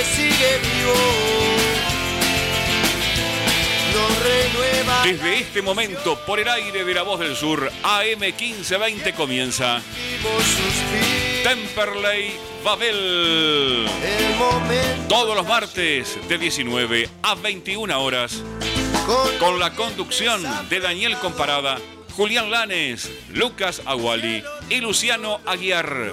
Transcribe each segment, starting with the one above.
que sigue vivo. Desde este momento, por el aire de la voz del sur, AM 1520 comienza Temperley Babel. Todos los martes de 19 a 21 horas, con la conducción de Daniel Comparada, Julián Lanes, Lucas Aguali y Luciano Aguiar.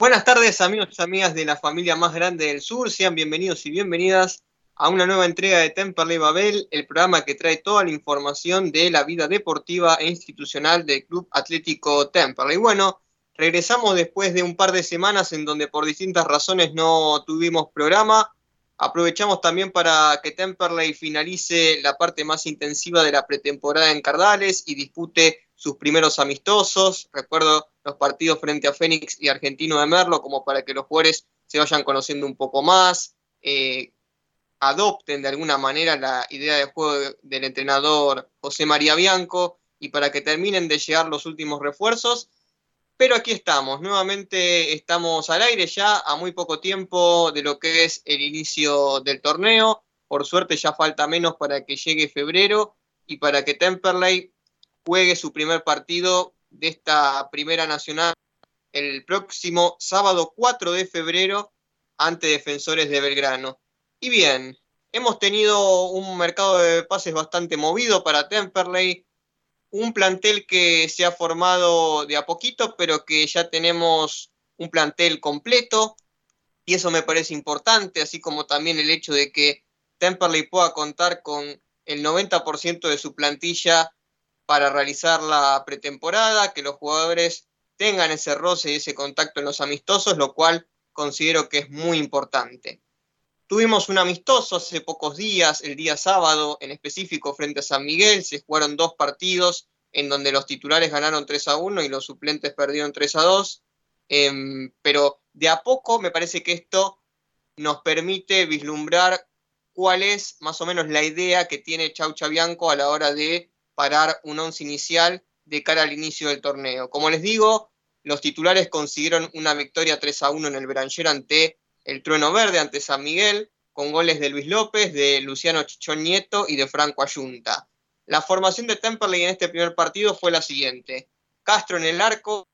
Buenas tardes amigos y amigas de la familia más grande del sur, sean bienvenidos y bienvenidas a una nueva entrega de Temperley Babel, el programa que trae toda la información de la vida deportiva e institucional del Club Atlético Temperley. Bueno, Regresamos después de un par de semanas en donde por distintas razones no tuvimos programa. Aprovechamos también para que Temperley finalice la parte más intensiva de la pretemporada en Cardales y dispute sus primeros amistosos. Recuerdo los partidos frente a Fénix y Argentino de Merlo, como para que los jugadores se vayan conociendo un poco más, eh, adopten de alguna manera la idea de juego del entrenador José María Bianco y para que terminen de llegar los últimos refuerzos pero aquí estamos, nuevamente estamos al aire ya a muy poco tiempo de lo que es el inicio del torneo. Por suerte ya falta menos para que llegue febrero y para que Temperley juegue su primer partido de esta primera nacional el próximo sábado 4 de febrero ante Defensores de Belgrano. Y bien, hemos tenido un mercado de pases bastante movido para Temperley un plantel que se ha formado de a poquito, pero que ya tenemos un plantel completo, y eso me parece importante, así como también el hecho de que Temperley pueda contar con el 90% de su plantilla para realizar la pretemporada, que los jugadores tengan ese roce y ese contacto en los amistosos, lo cual considero que es muy importante. Tuvimos un amistoso hace pocos días, el día sábado en específico frente a San Miguel, se jugaron dos partidos en donde los titulares ganaron 3 a 1 y los suplentes perdieron 3 a 2, em, pero de a poco me parece que esto nos permite vislumbrar cuál es más o menos la idea que tiene Chau Chabianco a la hora de parar un once inicial de cara al inicio del torneo. Como les digo, los titulares consiguieron una victoria 3 a 1 en el Beranger ante el Trueno Verde ante San Miguel, con goles de Luis López, de Luciano Chichón Nieto y de Franco Ayunta. La formación de Temperley en este primer partido fue la siguiente. Castro en el arco,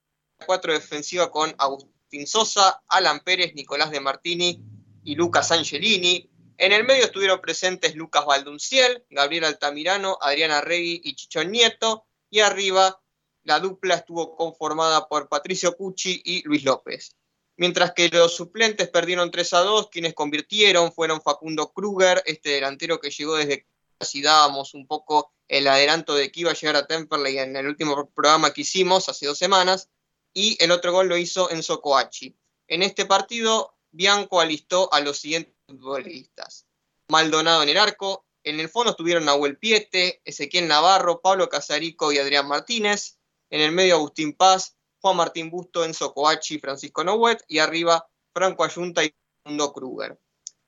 cuatro defensiva con Agustín Sosa, Alan Pérez, Nicolás de Martini y Lucas Angelini. En el medio estuvieron presentes Lucas Valdunciel, Gabriel Altamirano, Adriana Regui y Chichón Nieto. Y arriba la dupla estuvo conformada por Patricio Cucci y Luis López mientras que los suplentes perdieron 3 a 2, quienes convirtieron fueron Facundo Kruger, este delantero que llegó desde casi dábamos un poco el adelanto de que iba a llegar a Temperley en el último programa que hicimos hace dos semanas, y el otro gol lo hizo Enzo Coachi. En este partido, Bianco alistó a los siguientes futbolistas. Maldonado en el arco, en el fondo estuvieron Nahuel Piete, Ezequiel Navarro, Pablo Casarico y Adrián Martínez, en el medio Agustín Paz, Juan Martín Busto, Enzo Coachi, Francisco Nowet y arriba Franco Ayunta y Mundo Kruger.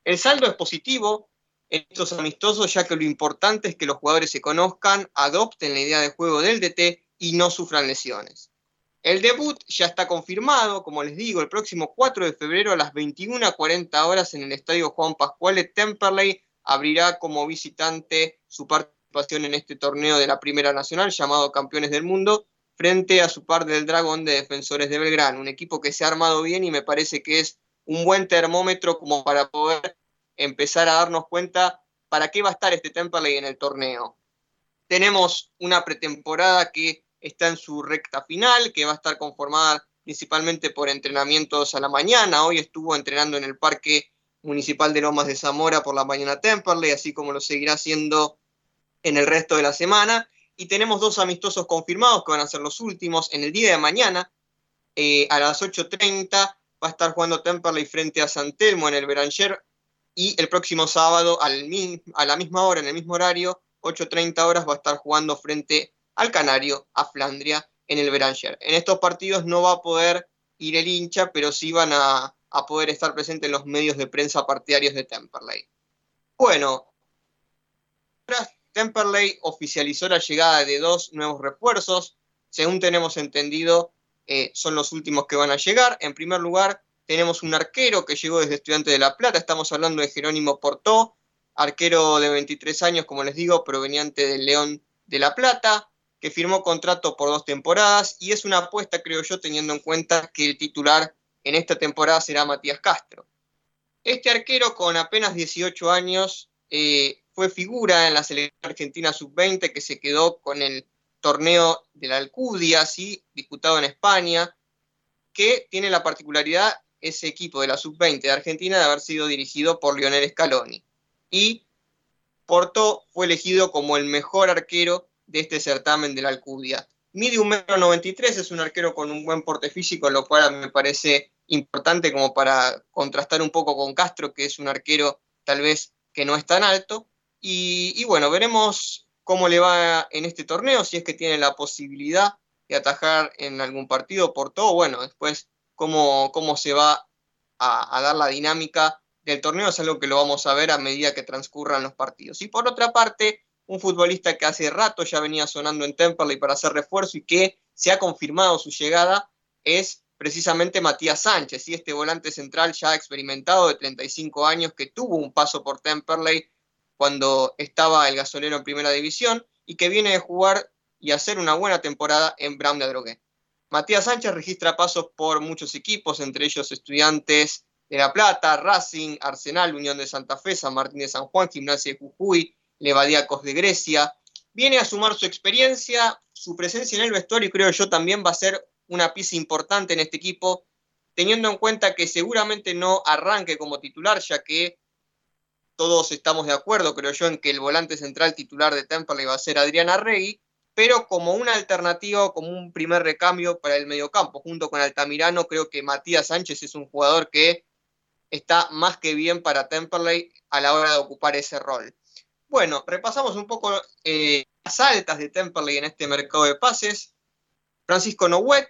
El saldo es positivo en estos amistosos, ya que lo importante es que los jugadores se conozcan, adopten la idea de juego del DT y no sufran lesiones. El debut ya está confirmado, como les digo, el próximo 4 de febrero a las 21.40 horas en el Estadio Juan Pascuale Temperley abrirá como visitante su participación en este torneo de la Primera Nacional llamado Campeones del Mundo frente a su par del Dragón de Defensores de Belgrano, un equipo que se ha armado bien y me parece que es un buen termómetro como para poder empezar a darnos cuenta para qué va a estar este Temperley en el torneo. Tenemos una pretemporada que está en su recta final, que va a estar conformada principalmente por entrenamientos a la mañana. Hoy estuvo entrenando en el parque Municipal de Lomas de Zamora por la mañana Temperley, así como lo seguirá haciendo en el resto de la semana. Y tenemos dos amistosos confirmados que van a ser los últimos en el día de mañana. Eh, a las 8.30 va a estar jugando Temperley frente a San Telmo en el Beranger. Y el próximo sábado a la misma hora, en el mismo horario, 8.30 horas, va a estar jugando frente al Canario, a Flandria, en el Beranger. En estos partidos no va a poder ir el hincha, pero sí van a, a poder estar presentes en los medios de prensa partidarios de Temperley. Bueno, Temperley oficializó la llegada de dos nuevos refuerzos. Según tenemos entendido, eh, son los últimos que van a llegar. En primer lugar, tenemos un arquero que llegó desde Estudiante de La Plata. Estamos hablando de Jerónimo Portó, arquero de 23 años, como les digo, proveniente del León de La Plata, que firmó contrato por dos temporadas y es una apuesta, creo yo, teniendo en cuenta que el titular en esta temporada será Matías Castro. Este arquero con apenas 18 años eh, fue figura en la selección argentina sub-20 que se quedó con el torneo de la Alcudia, ¿sí? disputado en España, que tiene la particularidad ese equipo de la sub-20 de Argentina de haber sido dirigido por Lionel Scaloni. Y Porto fue elegido como el mejor arquero de este certamen de la Alcudia. Mide un metro 93, es un arquero con un buen porte físico, lo cual me parece importante como para contrastar un poco con Castro, que es un arquero tal vez que no es tan alto. Y, bueno, veremos cómo le va en este torneo, si es que tiene la posibilidad de atajar en algún partido por todo, bueno, después cómo, cómo se va a, dar la dinámica del torneo es algo que lo vamos a ver a medida que transcurran los partidos. Y por otra parte, un futbolista que hace rato ya venía sonando en Temperley para hacer refuerzo y que se ha confirmado su llegada es precisamente Matías Sánchez, y este volante central ya experimentado de 35 años que tuvo un paso por Temperley cuando estaba el gasolero en primera división y que viene de jugar y hacer una buena temporada en Brown de Adrogué. Matías Sánchez registra pasos por muchos equipos, entre ellos Estudiantes de La Plata, Racing, Arsenal, Unión de Santa Fe, San Martín de San Juan, Gimnasia de Jujuy, Levadiacos de Grecia. Viene a sumar su experiencia, su presencia en el vestuario y creo yo también va a ser una pieza importante en este equipo, teniendo en cuenta que seguramente no arranque como titular, ya que todos estamos de acuerdo, creo yo, en que el volante central titular de Temperley va a ser Adrián Arregui, pero como una alternativa, como un primer recambio para el mediocampo, junto con Altamirano, creo que Matías Sánchez es un jugador que está más que bien para Temperley a la hora de ocupar ese rol. Bueno, repasamos un poco eh, las altas de Temperley en este mercado de pases. Francisco Nowet,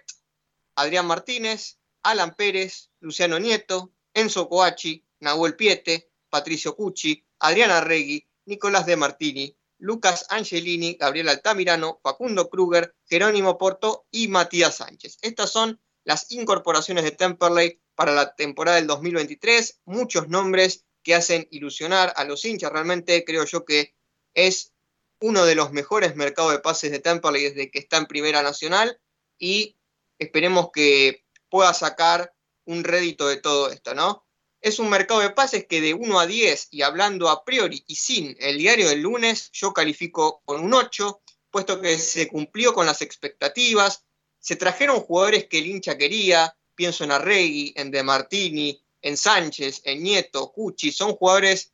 Adrián Martínez, Alan Pérez, Luciano Nieto, Enzo Coachi, Nahuel Piete, Patricio Cucci, Adriana Regui, Nicolás De Martini, Lucas Angelini, Gabriel Altamirano, Facundo Kruger, Jerónimo Porto y Matías Sánchez. Estas son las incorporaciones de Temperley para la temporada del 2023. Muchos nombres que hacen ilusionar a los hinchas. Realmente creo yo que es uno de los mejores mercados de pases de Temperley desde que está en Primera Nacional y esperemos que pueda sacar un rédito de todo esto, ¿no? Es un mercado de pases que de 1 a 10 y hablando a priori y sin el diario del lunes, yo califico con un 8, puesto que se cumplió con las expectativas, se trajeron jugadores que el hincha quería, pienso en Arregui, en De Martini, en Sánchez, en Nieto, Cucci, son jugadores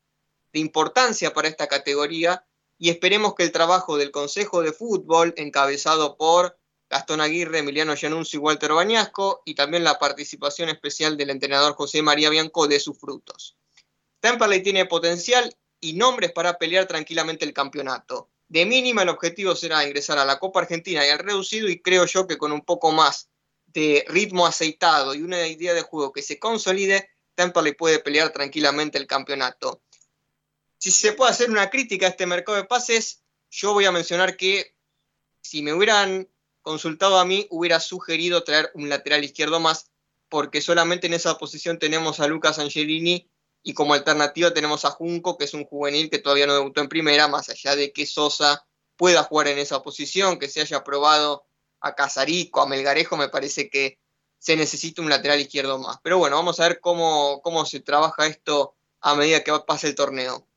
de importancia para esta categoría y esperemos que el trabajo del Consejo de Fútbol, encabezado por Gastón Aguirre, Emiliano Gianunzi y Walter Bañasco, y también la participación especial del entrenador José María Bianco de sus frutos. Temperley tiene potencial y nombres para pelear tranquilamente el campeonato. De mínima el objetivo será ingresar a la Copa Argentina y al reducido y creo yo que con un poco más de ritmo aceitado y una idea de juego que se consolide, Temperley puede pelear tranquilamente el campeonato. Si se puede hacer una crítica a este mercado de pases, yo voy a mencionar que si me hubieran consultado a mí, hubiera sugerido traer un lateral izquierdo más, porque solamente en esa posición tenemos a Lucas Angelini y como alternativa tenemos a Junco, que es un juvenil que todavía no debutó en primera, más allá de que Sosa pueda jugar en esa posición, que se haya probado a Casarico, a Melgarejo, me parece que se necesita un lateral izquierdo más. Pero bueno, vamos a ver cómo, cómo se trabaja esto a medida que pase el torneo.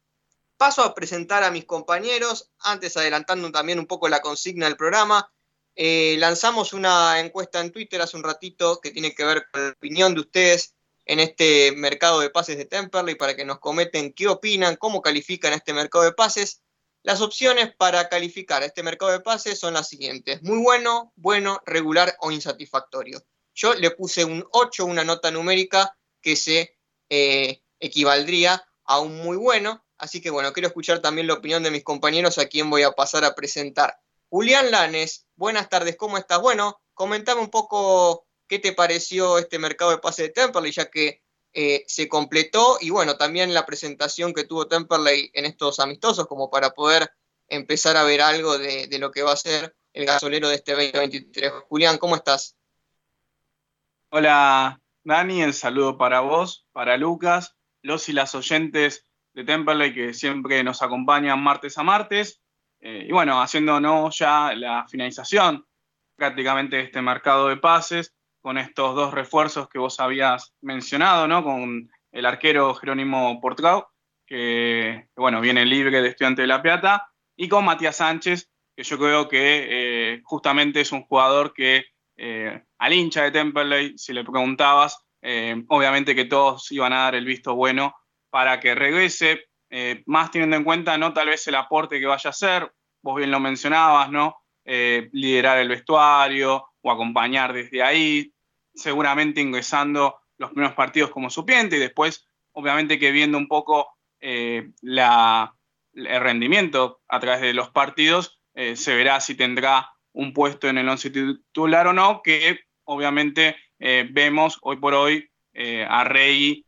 Paso a presentar a mis compañeros, antes adelantando también un poco la consigna del programa. Eh, lanzamos una encuesta en Twitter hace un ratito que tiene que ver con la opinión de ustedes en este mercado de pases de Temperley para que nos comenten qué opinan, cómo califican este mercado de pases. Las opciones para calificar este mercado de pases son las siguientes. Muy bueno, bueno, regular o insatisfactorio. Yo le puse un 8, una nota numérica que se eh, equivaldría a un muy bueno. Así que bueno, quiero escuchar también la opinión de mis compañeros a quien voy a pasar a presentar. Julián Lanes, buenas tardes, ¿cómo estás? Bueno, comentame un poco qué te pareció este mercado de pase de Temperley, ya que eh, se completó y bueno, también la presentación que tuvo Temperley en estos amistosos, como para poder empezar a ver algo de, de lo que va a ser el gasolero de este 2023. Julián, ¿cómo estás? Hola, Dani, el saludo para vos, para Lucas, los y las oyentes de Temperley que siempre nos acompañan martes a martes. Eh, y bueno, haciéndonos ya la finalización prácticamente este mercado de pases con estos dos refuerzos que vos habías mencionado, ¿no? Con el arquero Jerónimo Portrao, que, bueno, viene libre de Estudiante de La Plata, y con Matías Sánchez, que yo creo que eh, justamente es un jugador que eh, al hincha de Temperley, si le preguntabas, obviamente que todos iban a dar el visto bueno para que regrese, eh, más teniendo en cuenta, ¿no? Tal vez el aporte que vaya a hacer, vos bien lo mencionabas, ¿no? Eh, liderar el vestuario o acompañar desde ahí, seguramente ingresando los primeros partidos como suplente y después, obviamente que viendo un poco eh, la, el rendimiento a través de los partidos, se verá si tendrá un puesto en el once titular o no, que obviamente vemos hoy por hoy a Rey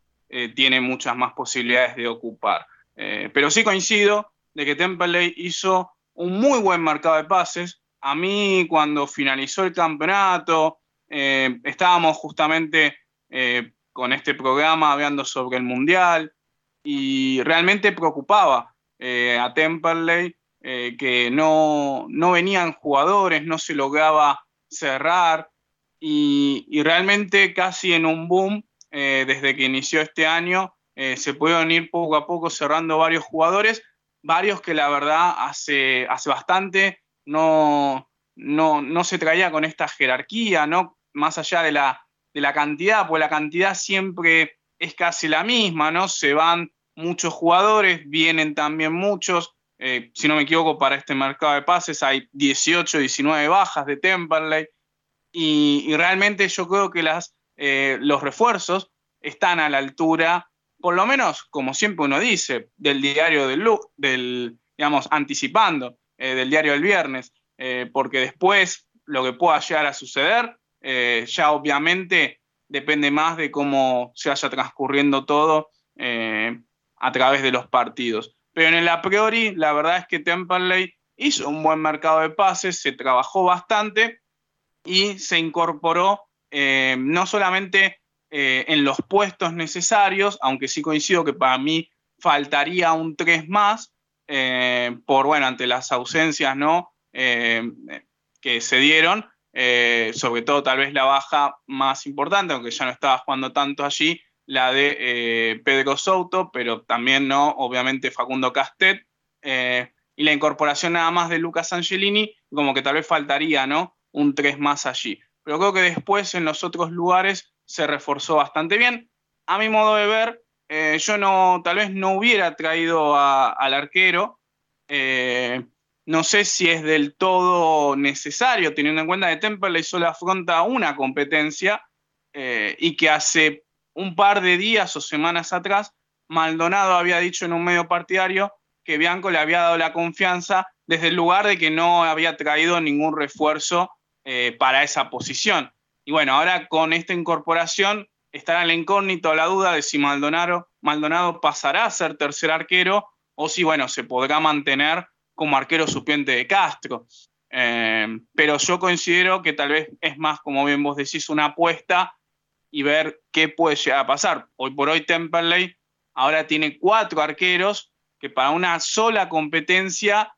tiene muchas más posibilidades de ocupar. Eh, pero sí coincido de que Temperley hizo un muy buen mercado de pases. A mí cuando finalizó el campeonato, eh, estábamos justamente eh, con este programa hablando sobre el Mundial y realmente preocupaba a Temperley que no, no, venían jugadores, no se lograba cerrar y realmente casi en un boom desde que inició este año eh, se pueden ir poco a poco cerrando varios jugadores, varios que la verdad hace, hace bastante no, no, se traía con esta jerarquía, ¿no? Más allá de la, de la cantidad, pues la cantidad siempre es casi la misma, ¿no? Se van muchos jugadores, vienen también muchos. Eh, si no me equivoco, para este mercado de pases hay 18, 19 bajas de Temperley. Y, realmente yo creo que las, eh, los refuerzos están a la altura por lo menos, como siempre uno dice, del diario del, del digamos, anticipando, eh, del diario del viernes, eh, porque después lo que pueda llegar a suceder, eh, ya obviamente depende más de cómo se vaya transcurriendo todo a través de los partidos. Pero en el a priori, la verdad es que Temperley hizo un buen mercado de pases, se trabajó bastante y se incorporó no solamente eh, en los puestos necesarios, aunque sí coincido que para mí faltaría un 3 más, eh, por, bueno, ante las ausencias, ¿no? Eh, que se dieron, sobre todo tal vez la baja más importante, aunque ya no estaba jugando tanto allí, la de Pedro Souto, pero también, ¿no? Obviamente Facundo Castet, y la incorporación nada más de Lucas Angelini, como que tal vez faltaría, ¿no? Un 3 más allí. Pero creo que después en los otros lugares se reforzó bastante bien. A mi modo de ver, eh, yo no, tal vez no hubiera traído al arquero. Eh, no sé si es del todo necesario, teniendo en cuenta que Temperley solo afronta una competencia eh, y que hace un par de días o semanas atrás, Maldonado había dicho en un medio partidario que Bianco le había dado la confianza desde el lugar de que no había traído ningún refuerzo para esa posición. Y bueno, ahora con esta incorporación estará la incógnito, la duda de si Maldonado, Maldonado pasará a ser tercer arquero o si, bueno, se podrá mantener como arquero suplente de Castro. Eh, pero yo considero que tal vez es más, como bien vos decís, una apuesta y ver qué puede llegar a pasar. Hoy por hoy Temperley ahora tiene cuatro arqueros que para una sola competencia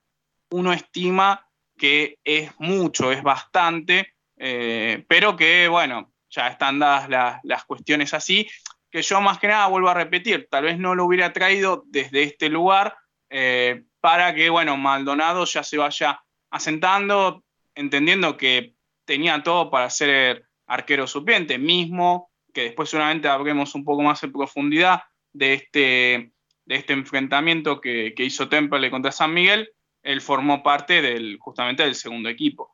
uno estima que es mucho, es bastante, eh, pero que, bueno, ya están dadas las cuestiones así, que yo más que nada vuelvo a repetir, tal vez no lo hubiera traído desde este lugar eh, para que, bueno, Maldonado ya se vaya asentando, entendiendo que tenía todo para ser arquero suplente, mismo que después seguramente hablemos un poco más en profundidad de este, de este enfrentamiento que, hizo Temple contra San Miguel, él formó parte del, justamente del segundo equipo.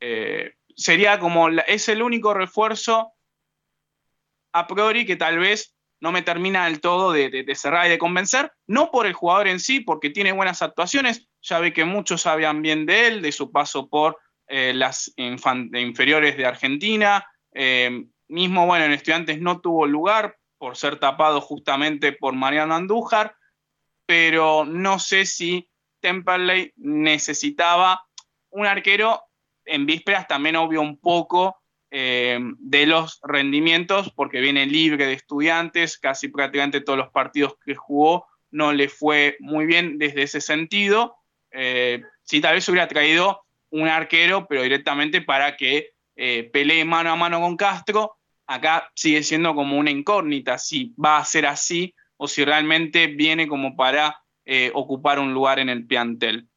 Eh, sería como, es el único refuerzo a priori que tal vez no me termina del todo de, cerrar y de convencer, no por el jugador en sí, porque tiene buenas actuaciones, ya ve que muchos sabían bien de él, de su paso por eh, las inferiores de Argentina, eh, mismo, bueno, en estudiantes no tuvo lugar por ser tapado justamente por Mariano Andújar, pero no sé si Temperley necesitaba un arquero en vísperas también obvio un poco eh, de los rendimientos, porque viene libre de estudiantes, casi prácticamente todos los partidos que jugó no le fue muy bien desde ese sentido. Eh, si tal vez hubiera traído un arquero, pero directamente para que eh, pelee mano a mano con Castro, acá sigue siendo como una incógnita si va a ser así o si realmente viene como para ocupar un lugar en el plantel.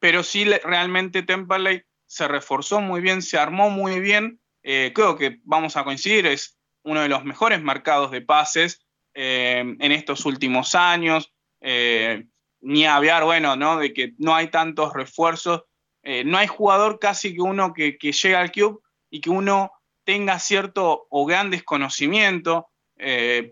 Pero sí realmente Temperley se reforzó muy bien, se armó muy bien eh, creo que vamos a coincidir, es uno de los mejores mercados de pases eh, en estos últimos años. Eh, ni hablar, bueno, ¿no? De que no hay tantos refuerzos. no hay jugador casi que uno que, llega al club y que uno tenga cierto o gran desconocimiento,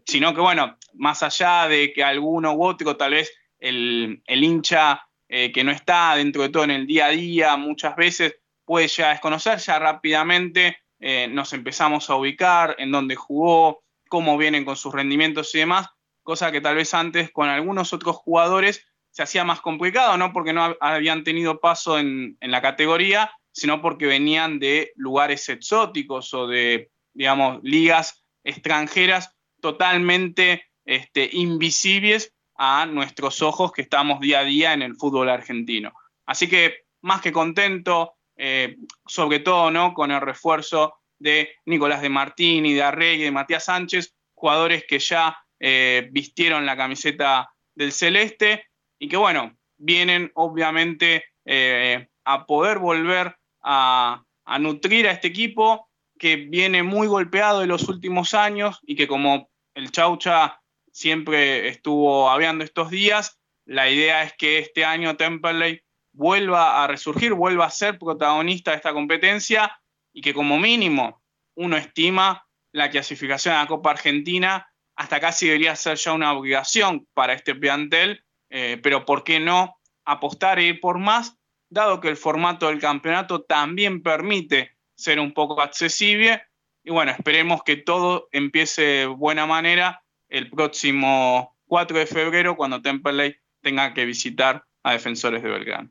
sino que, bueno, más allá de que alguno u otro, tal vez el, el hincha que no está dentro de todo en el día a día, muchas veces puede ya desconocer, ya rápidamente eh, nos empezamos a ubicar, en dónde jugó, cómo vienen con sus rendimientos y demás, cosa que tal vez antes con algunos otros jugadores se hacía más complicado, no porque no habían tenido paso en, la categoría, sino porque venían de lugares exóticos o de, digamos, ligas extranjeras totalmente este, invisibles a nuestros ojos que estamos día a día en el fútbol argentino. Así que más que contento, eh, sobre todo ¿no? con el refuerzo de Nicolás de Martini, de Arregui, de Matías Sánchez, jugadores que ya eh, vistieron la camiseta del celeste y que bueno, vienen obviamente eh, a poder volver a, nutrir a este equipo que viene muy golpeado en los últimos años y que como el Chaucha siempre estuvo hablando estos días, la idea es que este año Temperley vuelva a resurgir, vuelva a ser protagonista de esta competencia y que como mínimo uno estima la clasificación a la Copa Argentina hasta casi debería ser ya una obligación para este plantel, eh, pero ¿por qué no apostar e ir por más, dado que el formato del campeonato también permite ser un poco accesible? Y bueno, esperemos que todo empiece de buena manera el próximo 4 de febrero, cuando Temperley tenga que visitar a Defensores de Belgrano.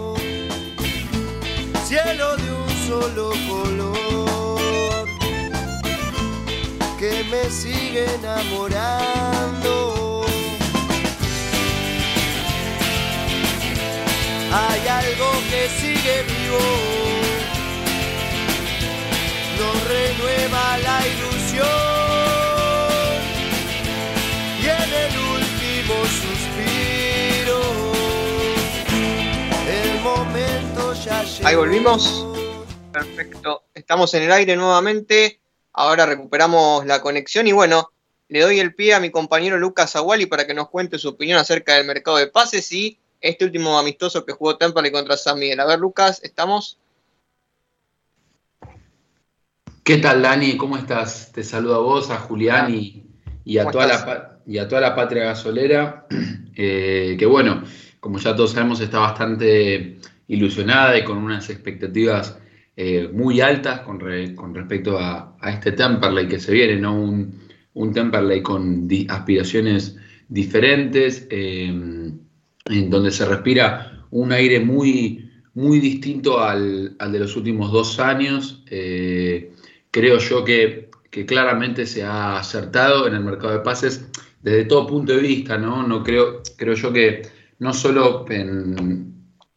cielo de un solo color que me sigue enamorando. Hay algo que sigue vivo, nos renueva la ilusión Ahí volvimos. Perfecto. Estamos en el aire nuevamente. Ahora recuperamos la conexión y bueno, le doy el pie a mi compañero Lucas Aguali para que nos cuente su opinión acerca del mercado de pases y este último amistoso que jugó Temple contra San Miguel. A ver, Lucas, ¿estamos? ¿Qué tal, Dani? ¿Cómo estás? Te saludo a vos, a Julián y, a, toda la, y a toda la patria gasolera. Eh, que bueno, como ya todos sabemos, está bastante ilusionada y con unas expectativas eh, muy altas con, respecto a, este Temperley que se viene, ¿no? Un, un Temperley con aspiraciones diferentes, eh, en donde se respira un aire muy, muy distinto al, de los últimos dos años. Eh, creo yo que, claramente se ha acertado en el mercado de pases desde todo punto de vista, ¿no? no creo, creo yo que no solo en,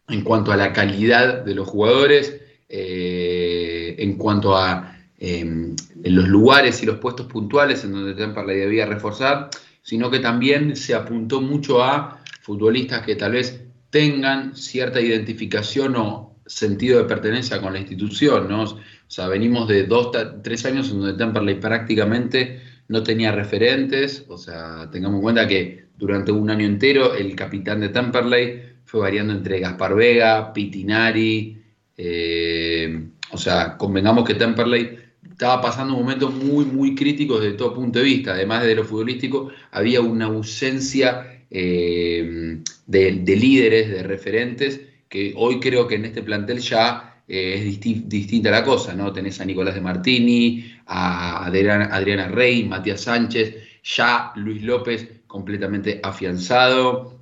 en cuanto a la calidad de los jugadores, eh, en cuanto a em, los lugares y los puestos puntuales en donde Temperley debía reforzar, sino que también se apuntó mucho a futbolistas que tal vez tengan cierta identificación o sentido de pertenencia con la institución. O sea, venimos de dos, tres años en donde Temperley prácticamente no tenía referentes, o sea, tengamos en cuenta que durante un año entero el capitán de Temperley fue variando entre Gaspar Vega, Pitinari, eh, o sea, convengamos que Temperley estaba pasando un momento muy, muy crítico desde todo punto de vista. Además de lo futbolístico, había una ausencia eh, de, líderes, de referentes, que hoy creo que en este plantel ya eh, es distinta la cosa, ¿no? Tenés a Nicolás de Martini, a Adriana, Adriana Rey, Matías Sánchez, ya Luis López completamente afianzado,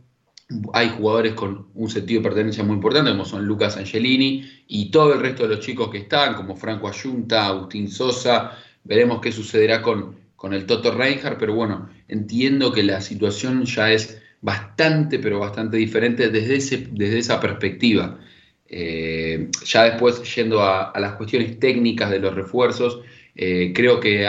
hay jugadores con un sentido de pertenencia muy importante, como son Lucas Angelini y todo el resto de los chicos que están, como Franco Ayunta, Agustín Sosa. Veremos qué sucederá con, con el Toto Reinhardt, pero bueno, entiendo que la situación ya es bastante, pero bastante diferente desde, ese, desde esa perspectiva. Eh, ya después, yendo a, las cuestiones técnicas de los refuerzos, eh, creo que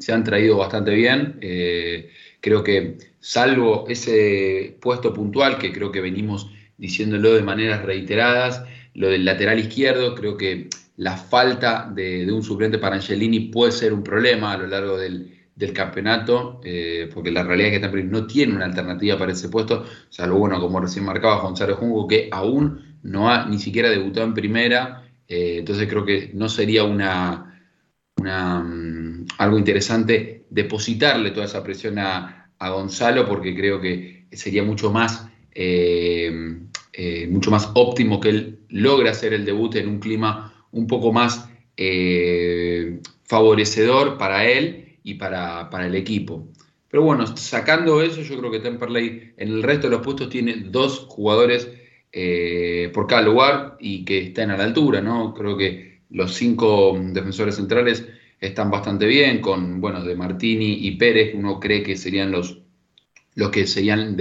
se han traído bastante bien. Eh, creo que salvo ese puesto puntual que creo que venimos diciéndolo de maneras reiteradas, lo del lateral izquierdo, creo que la falta de, un suplente para Angelini puede ser un problema a lo largo del, campeonato, eh, porque la realidad es que no tiene una alternativa para ese puesto, salvo, bueno, como recién marcaba Gonzalo Jungo, que aún no ha ni siquiera debutado en primera, eh, entonces creo que no sería una mm, algo interesante depositarle toda esa presión a, a Gonzalo porque creo que sería mucho más, eh, eh, mucho más óptimo que él logre hacer el debut en un clima un poco más eh, favorecedor para él y para, el equipo. Pero bueno, sacando eso, yo creo que Temperley en el resto de los puestos tiene dos jugadores por cada lugar y que están a la altura, ¿no? Creo que los cinco defensores centrales están bastante bien, con, bueno, de Martini y Pérez, uno cree que serían los, los que serían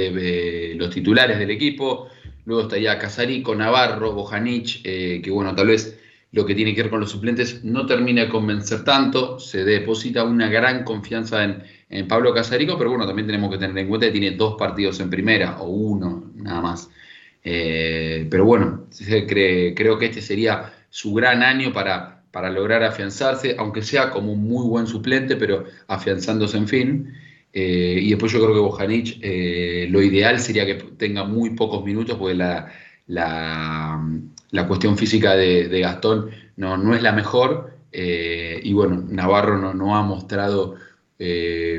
los titulares del equipo. Luego estaría Casarico, Navarro, Bojanic, eh, que bueno, tal vez lo que tiene que ver con los suplentes no termina de convencer tanto, se deposita una gran confianza en, Pablo Casarico, pero bueno, también tenemos que tener en cuenta que tiene dos partidos en primera, o uno, nada más. Eh, pero bueno, creo que este sería su gran año para, para lograr afianzarse, aunque sea como un muy buen suplente, pero afianzándose en fin. Eh, y después yo creo que Bojanic, eh, lo ideal sería que tenga muy pocos minutos, porque la, la, cuestión física de, Gastón no, no, es la mejor. Eh, y bueno, Navarro no, no ha mostrado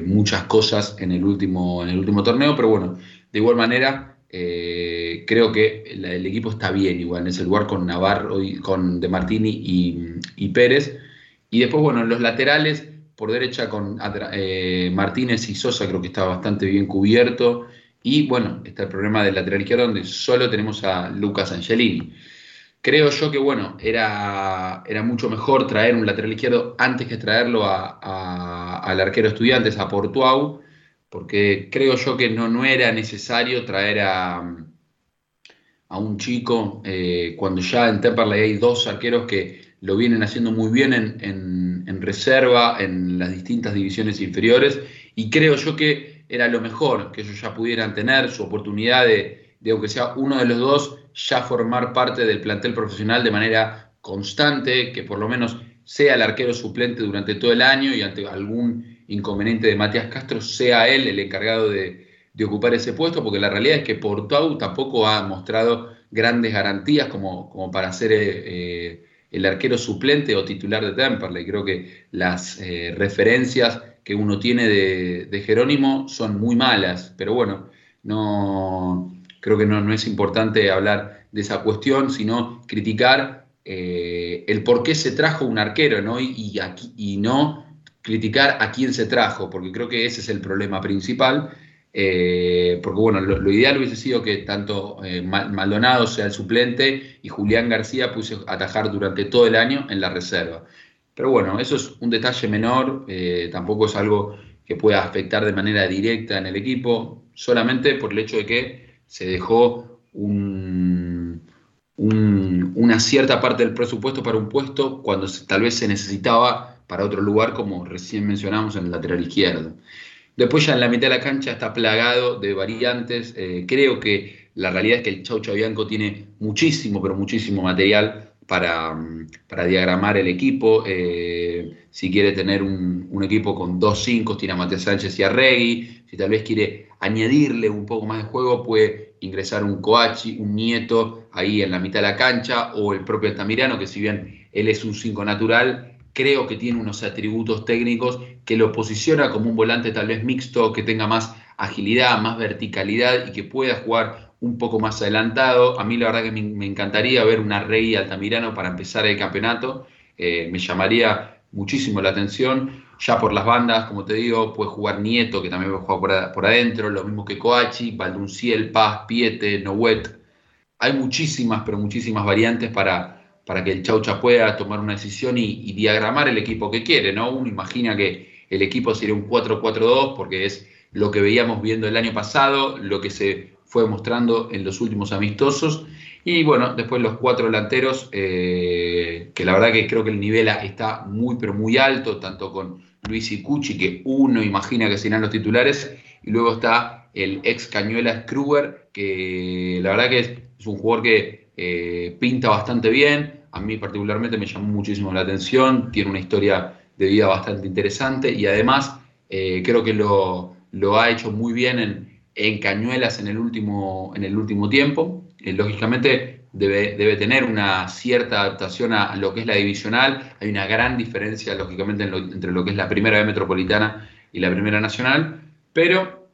muchas cosas en el, último, en el último torneo, pero bueno, de igual manera eh, creo que el equipo está bien igual en ese lugar con Navarro, y, con De Martini y, Pérez. Y después, bueno, en los laterales, por derecha con eh, Martínez y Sosa creo que está bastante bien cubierto. Y bueno, está el problema del lateral izquierdo donde solo tenemos a Lucas Angelini. Creo yo que bueno, era, era mucho mejor traer un lateral izquierdo antes que traerlo al arquero estudiantes, a Portuau, porque creo yo que no, no era necesario traer a, a un chico eh, cuando ya en Temperley hay dos arqueros que lo vienen haciendo muy bien en, reserva, en las distintas divisiones inferiores, y creo yo que era lo mejor que ellos ya pudieran tener su oportunidad de, de, aunque sea uno de los dos, ya formar parte del plantel profesional de manera constante, que por lo menos sea el arquero suplente durante todo el año y ante algún inconveniente de Matías Castro sea él el encargado de, ocupar ese puesto, porque la realidad es que Portuau tampoco ha mostrado grandes garantías como, como para ser eh, eh, el arquero suplente o titular de Temperley. Creo que las eh, referencias que uno tiene de, Jerónimo son muy malas, pero bueno, no creo que no, no es importante hablar de esa cuestión, sino criticar el por qué se trajo un arquero, ¿no? Y, y, no criticar a quién se trajo, porque creo que ese es el problema principal. Eh, porque bueno, lo, ideal hubiese sido que tanto eh, Maldonado sea el suplente y Julián García pudiese atajar durante todo el año en la reserva. Pero bueno, eso es un detalle menor, tampoco es algo que pueda afectar de manera directa en el equipo, solamente por el hecho de que se dejó un, una cierta parte del presupuesto para un puesto cuando tal vez se necesitaba para otro lugar, como recién mencionamos en el lateral izquierdo. Después ya en la mitad de la cancha está plagado de variantes. Eh, creo que la realidad es que el Chau Chabianco tiene muchísimo, pero muchísimo material para, diagramar el equipo. Eh, si quiere tener un, equipo con dos cinco, tiene a Matías Sánchez y a Regui. Si tal vez quiere añadirle un poco más de juego, puede ingresar un Coachi, un Nieto ahí en la mitad de la cancha, o el propio Altamirano, que si bien él es un 5 natural, creo que tiene unos atributos técnicos que lo posiciona como un volante tal vez mixto, que tenga más agilidad, más verticalidad y que pueda jugar un poco más adelantado. A mí la verdad que me, encantaría ver una Rey Altamirano para empezar el campeonato. Eh, me llamaría muchísimo la atención. Ya por las bandas, como te digo, puede jugar Nieto, que también puede jugar por, adentro, lo mismo que Coachi, Valdunciel, Paz, Piete, Nowet. Hay muchísimas, pero muchísimas variantes para, para que el Chaucha pueda tomar una decisión y, diagramar el equipo que quiere, ¿no? Uno imagina que el equipo sería un 4-4-2 porque es lo que veíamos viendo el año pasado, lo que se fue mostrando en los últimos amistosos. Y bueno, después los cuatro delanteros, eh, que la verdad que creo que el nivel está muy, pero muy alto, tanto con Luis y Cucci, que uno imagina que serán los titulares, y luego está el ex Cañuelas Kruger, que la verdad que es, un jugador que eh, pinta bastante bien, a mí particularmente me llamó muchísimo la atención, tiene una historia de vida bastante interesante y además eh, creo que lo, ha hecho muy bien en, Cañuelas en el último, en el último tiempo. Eh, lógicamente debe, debe, tener una cierta adaptación a lo que es la divisional. Hay una gran diferencia, lógicamente, entre lo que es la primera B metropolitana y la primera nacional, pero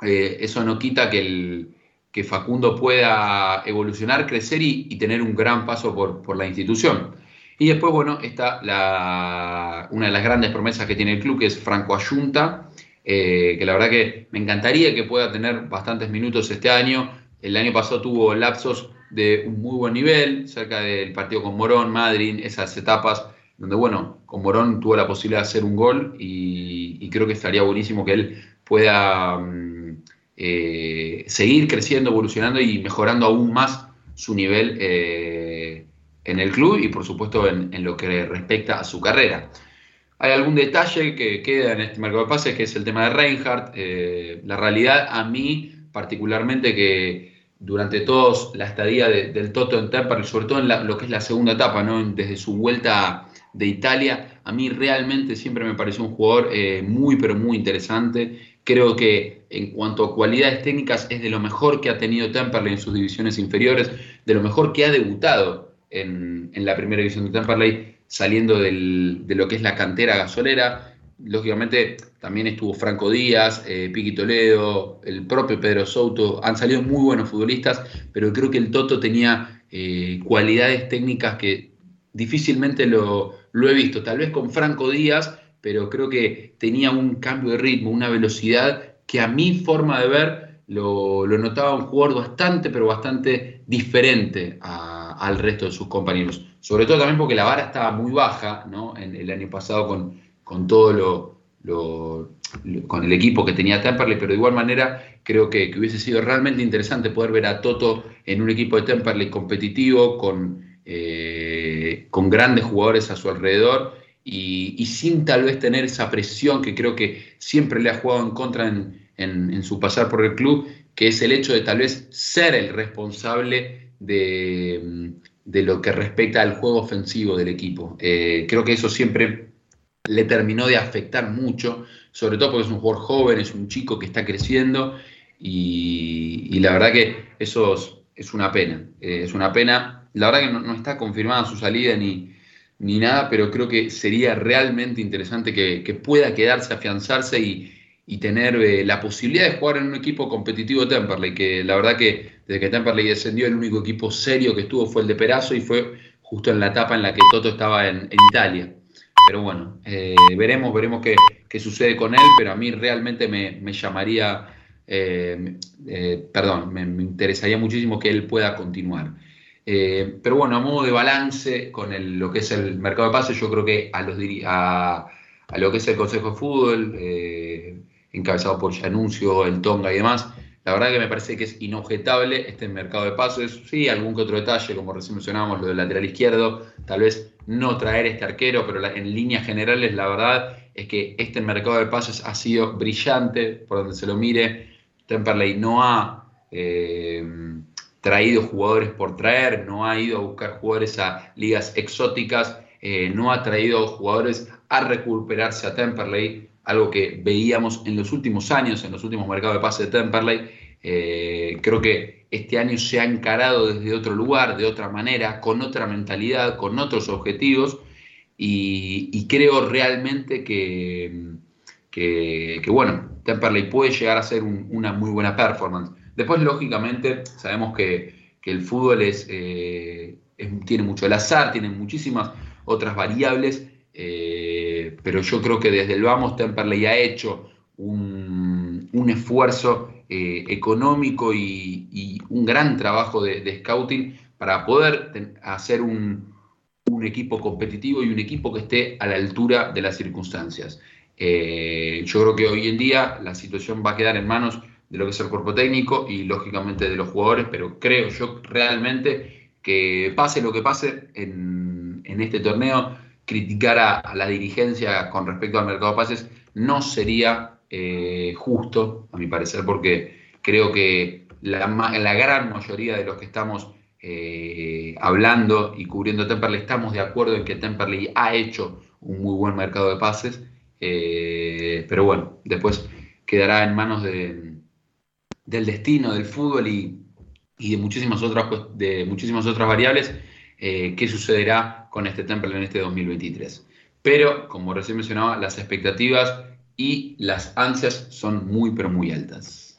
eso no quita que, el, que Facundo pueda evolucionar, crecer y, tener un gran paso por, por, la institución. Y después, bueno, está la, una de las grandes promesas que tiene el club, que es Franco Ayunta, eh, que la verdad que me encantaría que pueda tener bastantes minutos este año. El año pasado tuvo lapsos de un muy buen nivel, cerca del partido con Morón, Madrid, esas etapas donde, bueno, con Morón tuvo la posibilidad de hacer un gol y, creo que estaría buenísimo que él pueda mm, eh, seguir creciendo, evolucionando y mejorando aún más su nivel eh, en el club y, por supuesto, en lo que respecta a su carrera. Hay algún detalle que queda en este marco de pases, que es el tema de Reinhardt. Eh, la realidad, a mí, particularmente, que durante toda la estadía del Toto en Temperley, sobre todo en lo que es la segunda etapa, ¿no? desde su vuelta de Italia, a mí realmente siempre me pareció un jugador muy, pero muy interesante. Creo que en cuanto a cualidades técnicas es de lo mejor que ha tenido Temperley en sus divisiones inferiores, de lo mejor que ha debutado en, en la primera división de Temperley saliendo de lo que es la cantera gasolera. Lógicamente también estuvo Franco Díaz, eh, Piqui Toledo, el propio Pedro Souto. Han salido muy buenos futbolistas, pero creo que el Toto tenía eh, cualidades técnicas que difícilmente lo, he visto. Tal vez con Franco Díaz, pero creo que tenía un cambio de ritmo, una velocidad que a mi forma de ver lo, lo notaba un jugador bastante, pero bastante diferente al resto de sus compañeros sobre todo también porque la vara estaba muy baja ¿no? en, el año pasado con, con todo lo, con el equipo que tenía Temperley, pero de igual manera creo que, hubiese sido realmente interesante poder ver a Toto en un equipo de Temperley competitivo, con, eh, con grandes jugadores a su alrededor y, sin tal vez tener esa presión que creo que siempre le ha jugado en contra en, en su pasar por el club, que es el hecho de tal vez ser el responsable de, de lo que respecta al juego ofensivo del equipo. Eh, creo que eso siempre le terminó de afectar mucho, sobre todo porque es un jugador joven, es un chico que está creciendo y, la verdad que eso es, una pena. Eh, es una pena. La verdad que no, está confirmada su salida ni, ni, nada, pero creo que sería realmente interesante que, pueda quedarse, afianzarse y, tener eh, la posibilidad de jugar en un equipo competitivo Temperley, que la verdad que desde que Temperley descendió el único equipo serio que estuvo fue el de Perazo y fue justo en la etapa en la que Toto estaba en, Italia. Pero bueno, eh, veremos, veremos qué, qué, sucede con él, pero a mí realmente me, me llamaría, eh, perdón, me, interesaría muchísimo que él pueda continuar. Pero bueno, a modo de balance con lo que es el mercado de pases, yo creo que a, lo que es el Consejo de Fútbol, encabezado por Yanuncio, el Tonga y demás. La verdad que me parece que es inobjetable este mercado de pases. Sí, algún que otro detalle, como recién mencionábamos, lo del lateral izquierdo, tal vez no traer este arquero, pero en líneas generales la verdad es que este mercado de pases ha sido brillante, por donde se lo mire. Temperley no ha eh, traído jugadores por traer, no ha ido a buscar jugadores a ligas exóticas, eh, no ha traído jugadores a recuperarse a Temperley algo que veíamos en los últimos años, en los últimos mercados de pase de Temperley. Eh, creo que este año se ha encarado desde otro lugar, de otra manera, con otra mentalidad, con otros objetivos, y, creo realmente que, que, bueno, Temperley puede llegar a ser una muy buena performance. Después, lógicamente, sabemos que, el fútbol eh, tiene mucho el azar, tiene muchísimas otras variables. Eh, pero yo creo que desde el Vamos Temperley ha hecho un, esfuerzo eh, económico y, un gran trabajo de, scouting para poder hacer un, equipo competitivo y un equipo que esté a la altura de las circunstancias. Yo creo que hoy en día la situación va a quedar en manos de lo que es el cuerpo técnico y lógicamente de los jugadores, pero creo yo realmente que pase lo que pase en, este torneo, criticar a, la dirigencia con respecto al mercado de pases no sería eh, justo, a mi parecer, porque creo que la, gran mayoría de los que estamos eh, hablando y cubriendo Temperley estamos de acuerdo en que Temperley ha hecho un muy buen mercado de pases, eh, pero bueno, después quedará en manos de, del destino del fútbol y, de, muchísimas otras, de muchísimas otras variables qué sucederá con este Temple en este 2023. Pero, como recién mencionaba, las expectativas y las ansias son muy, pero muy altas.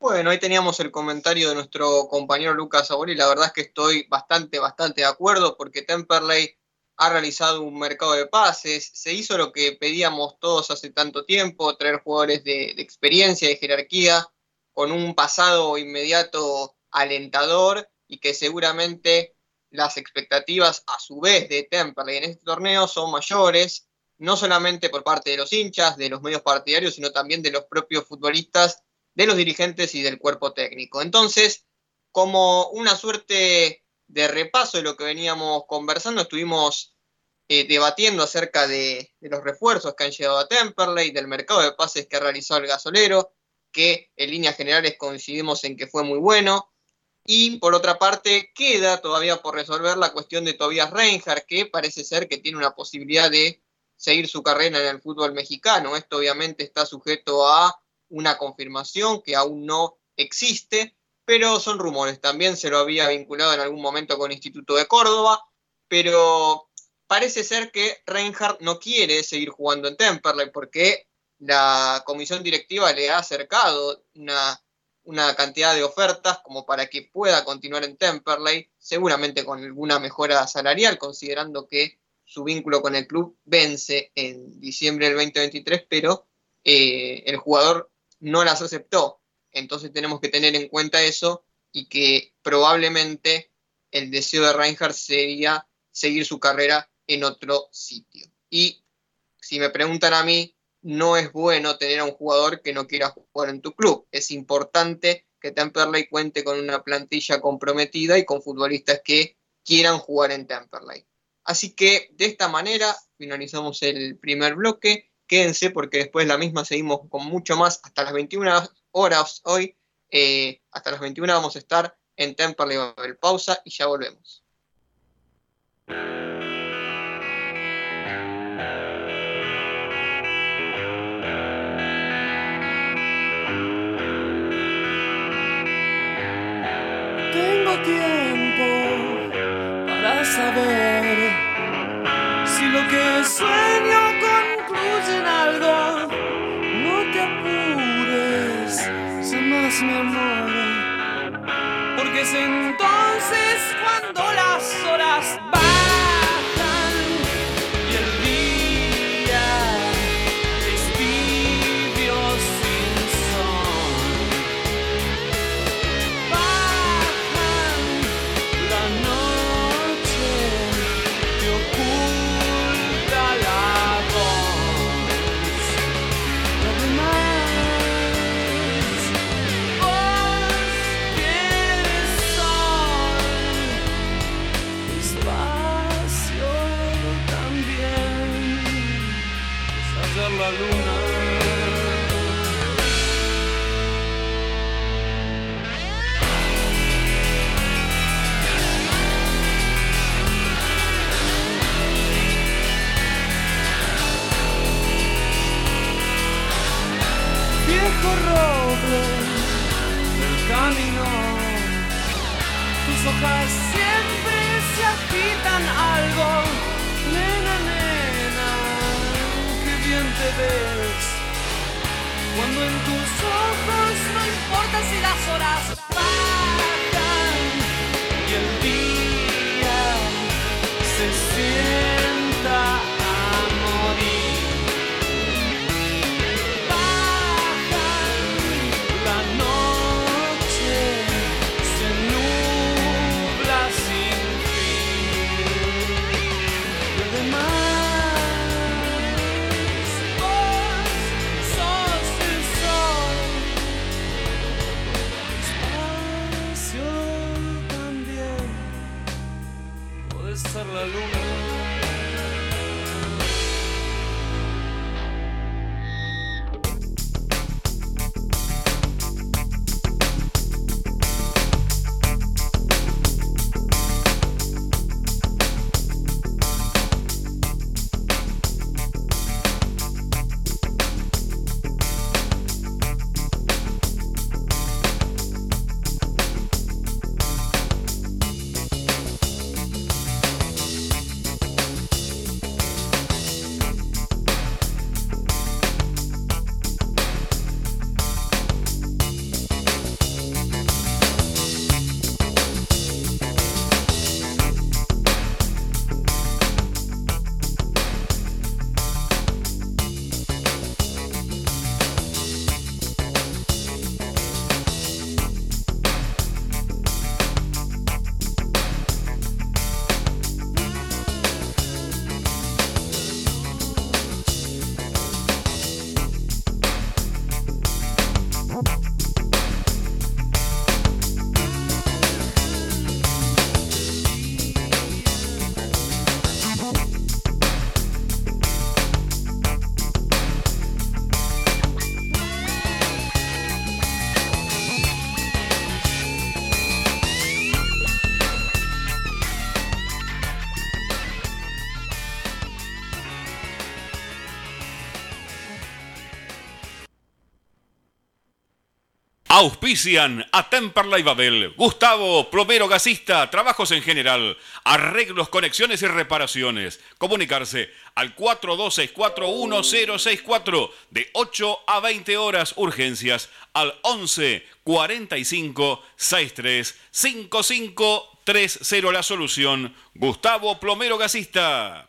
Bueno, ahí teníamos el comentario de nuestro compañero Lucas y La verdad es que estoy bastante, bastante de acuerdo porque Temperley ha realizado un mercado de pases, se hizo lo que pedíamos todos hace tanto tiempo, traer jugadores de, experiencia, de jerarquía, con un pasado inmediato alentador y que seguramente las expectativas a su vez de Temperley en este torneo son mayores, no solamente por parte de los hinchas, de los medios partidarios, sino también de los propios futbolistas, de los dirigentes y del cuerpo técnico. Entonces, como una suerte de repaso de lo que veníamos conversando, estuvimos eh, debatiendo acerca de, de, los refuerzos que han llegado a Temperley, del mercado de pases que ha realizado el gasolero, que en líneas generales coincidimos en que fue muy bueno, y por otra parte, queda todavía por resolver la cuestión de Tobias Reinhardt, que parece ser que tiene una posibilidad de seguir su carrera en el fútbol mexicano. Esto obviamente está sujeto a una confirmación que aún no existe, pero son rumores. También se lo había vinculado en algún momento con el Instituto de Córdoba, pero parece ser que Reinhardt no quiere seguir jugando en Temperley porque la comisión directiva le ha acercado una una cantidad de ofertas como para que pueda continuar en Temperley, seguramente con alguna mejora salarial, considerando que su vínculo con el club vence en diciembre del 2023, pero eh, el jugador no las aceptó. Entonces tenemos que tener en cuenta eso y que probablemente el deseo de Reinhardt sería seguir su carrera en otro sitio. Y si me preguntan a mí, no es bueno tener a un jugador que no quiera jugar en tu club. Es importante que Temperley cuente con una plantilla comprometida y con futbolistas que quieran jugar en Temperley. Así que de esta manera finalizamos el primer bloque. Quédense porque después la misma seguimos con mucho más hasta las 21 horas hoy. Eh, hasta las 21 vamos a estar en Temperley. pausa y ya volvemos. tiempo para saber si lo que sueño Porque es entonces cuando las horas siempre se agitan algo. Nena, nena, qué bien te ves. Cuando en tus ojos no importa si las horas Auspician a Temperley Babel, Gustavo, plomero gasista, trabajos en general, arreglos, conexiones y reparaciones. Comunicarse al 42641064 de 8 a 20 horas, urgencias al 11 45 63 55 30 la solución. Gustavo, plomero gasista.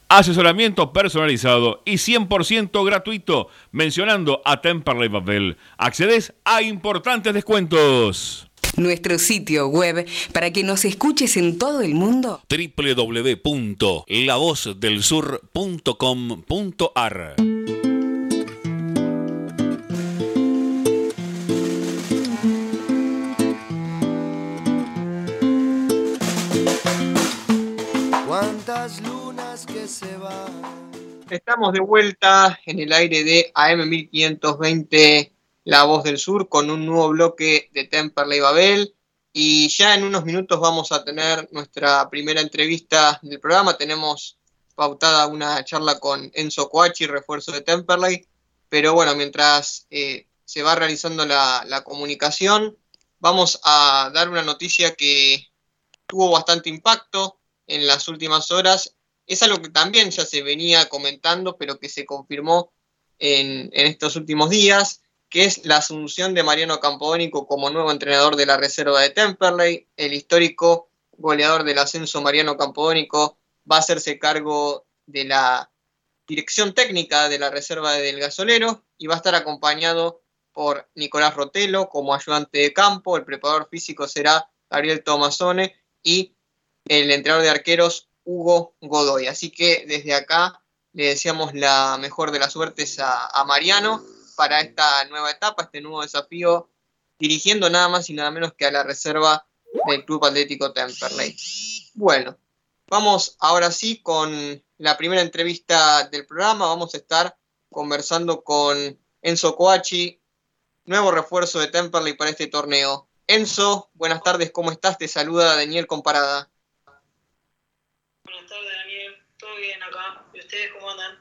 Asesoramiento personalizado y 100% gratuito. Mencionando a Temperley Babel. Accedes a importantes descuentos. Nuestro sitio web para que nos escuches en todo el mundo. www.lavozdelsur.com.ar Estamos de vuelta en el aire de AM 1520 La Voz del Sur con un nuevo bloque de Temperley Babel. Y ya en unos minutos vamos a tener nuestra primera entrevista del programa. Tenemos pautada una charla con Enzo Coachi, refuerzo de Temperley. Pero bueno, mientras eh, se va realizando la comunicación, vamos a dar una noticia que tuvo bastante impacto en las últimas horas. Es algo que también ya se venía comentando, pero que se confirmó en, en estos últimos días, que es la asunción de Mariano Campodónico como nuevo entrenador de la reserva de Temperley. El histórico goleador del ascenso Mariano Campodónico va a hacerse cargo de la dirección técnica de la reserva del gasolero y va a estar acompañado por Nicolás Rotelo como ayudante de campo, el preparador físico será Gabriel Tomasone y el entrenador de arqueros Hugo Godoy. Así que desde acá le deseamos la mejor de las suertes a, a Mariano para esta nueva etapa, este nuevo desafío, dirigiendo nada más y nada menos que a la reserva del Club Atlético Temperley. Bueno, vamos ahora sí con la primera entrevista del programa. Vamos a estar conversando con Enzo Coachi, nuevo refuerzo de Temperley para este torneo. Enzo, buenas tardes, ¿cómo estás? Te saluda Daniel Comparada. Buenas tardes, Daniel. ¿Todo bien acá? ¿Y ustedes cómo andan?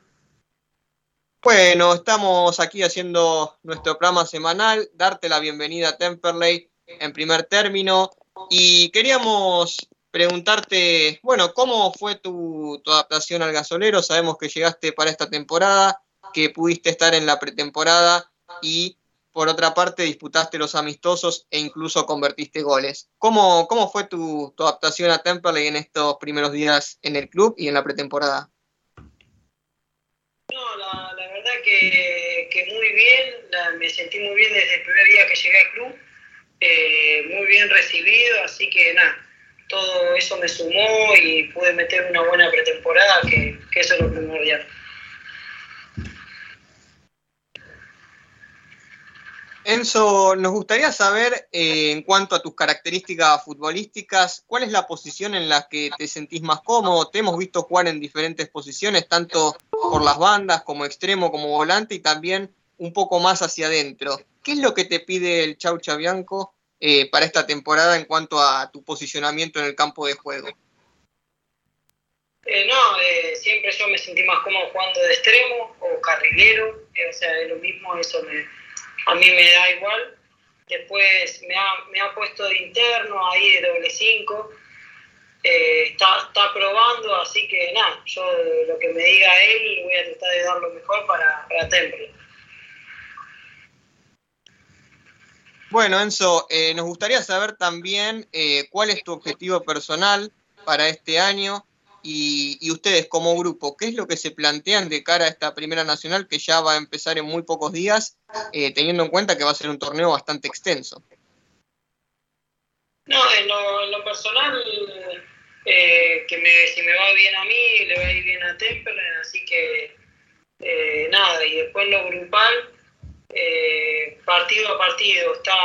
Bueno, estamos aquí haciendo nuestro programa semanal, darte la bienvenida a Temperley en primer término y queríamos preguntarte, bueno, ¿cómo fue tu, tu adaptación al gasolero? Sabemos que llegaste para esta temporada, que pudiste estar en la pretemporada y por otra parte disputaste los amistosos e incluso convertiste goles. ¿Cómo, cómo fue tu, tu adaptación a Temperley en estos primeros días en el club y en la pretemporada? No, la, la verdad que, que muy bien, me sentí muy bien desde el primer día que llegué al club, eh, muy bien recibido, así que nada, todo eso me sumó y pude meter una buena pretemporada, que, que eso es lo primordial. Enzo, nos gustaría saber, eh, en cuanto a tus características futbolísticas, ¿cuál es la posición en la que te sentís más cómodo? Te hemos visto jugar en diferentes posiciones, tanto por las bandas como extremo, como volante y también un poco más hacia adentro. ¿Qué es lo que te pide el Chau Chabianco eh, para esta temporada en cuanto a tu posicionamiento en el campo de juego? Eh, no, eh, siempre yo me sentí más cómodo jugando de extremo o carrilero, eh, o sea, es lo mismo, eso me, a mí me da igual. Después me ha, me ha puesto de interno ahí de doble cinco, eh, está, está probando, así que nada, yo lo que me diga él voy a tratar de dar lo mejor para, para Temple. Bueno, Enzo, eh, nos gustaría saber también eh, cuál es tu objetivo personal para este año y, y ustedes como grupo, ¿qué es lo que se plantean de cara a esta Primera Nacional que ya va a empezar en muy pocos días, eh, teniendo en cuenta que va a ser un torneo bastante extenso? No, en lo, en lo personal, eh, que me, si me va bien a mí, le va a ir bien a Temple, así que eh, nada, y después lo grupal, eh, partido a partido, está,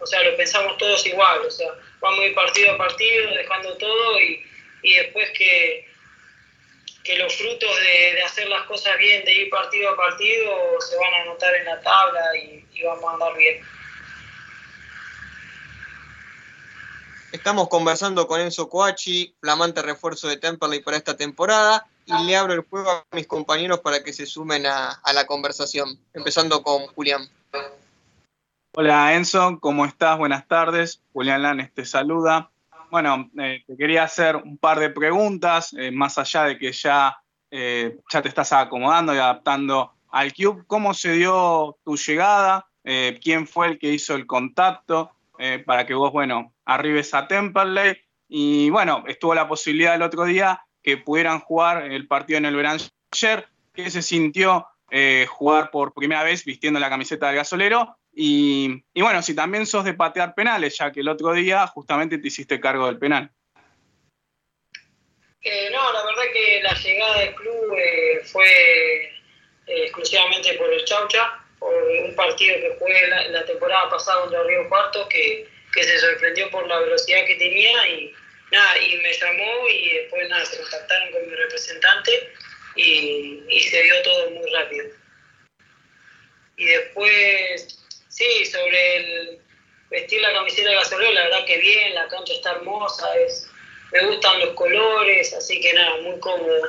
o sea, lo pensamos todos igual, o sea, vamos a ir partido a partido, dejando todo y, y después que, que los frutos de, de hacer las cosas bien, de ir partido a partido, se van a notar en la tabla y, y vamos a andar bien. Estamos conversando con Enzo Coachi, flamante refuerzo de Temperley para esta temporada, y le abro el juego a mis compañeros para que se sumen a, a la conversación, empezando con Julián. Hola Enzo, ¿cómo estás? Buenas tardes. Julián Lanes te saluda. Bueno, eh, te quería hacer un par de preguntas, eh, más allá de que ya, eh, ya te estás acomodando y adaptando al club. ¿Cómo se dio tu llegada? Eh, ¿Quién fue el que hizo el contacto eh, para que vos, bueno, arribes a Temperley? Y bueno, estuvo la posibilidad el otro día que pudieran jugar el partido en el Beranger. ¿Qué se sintió jugar por primera vez vistiendo la camiseta del gasolero? Y, bueno, si también sos de patear penales, ya que el otro día justamente te hiciste cargo del penal. Eh, no, la verdad que la llegada del club eh, fue eh, exclusivamente por el Chaucha, por un partido que jugué la, la temporada pasada contra Río Cuarto, que, que, se sorprendió por la velocidad que tenía y, nada, y me llamó y después nada, se contactaron con mi representante y, y se dio todo muy rápido. Y después, sí, sobre el vestir la camiseta de Gasoleo, la verdad que bien, la cancha está hermosa, es, me gustan los colores, así que nada, muy cómodo.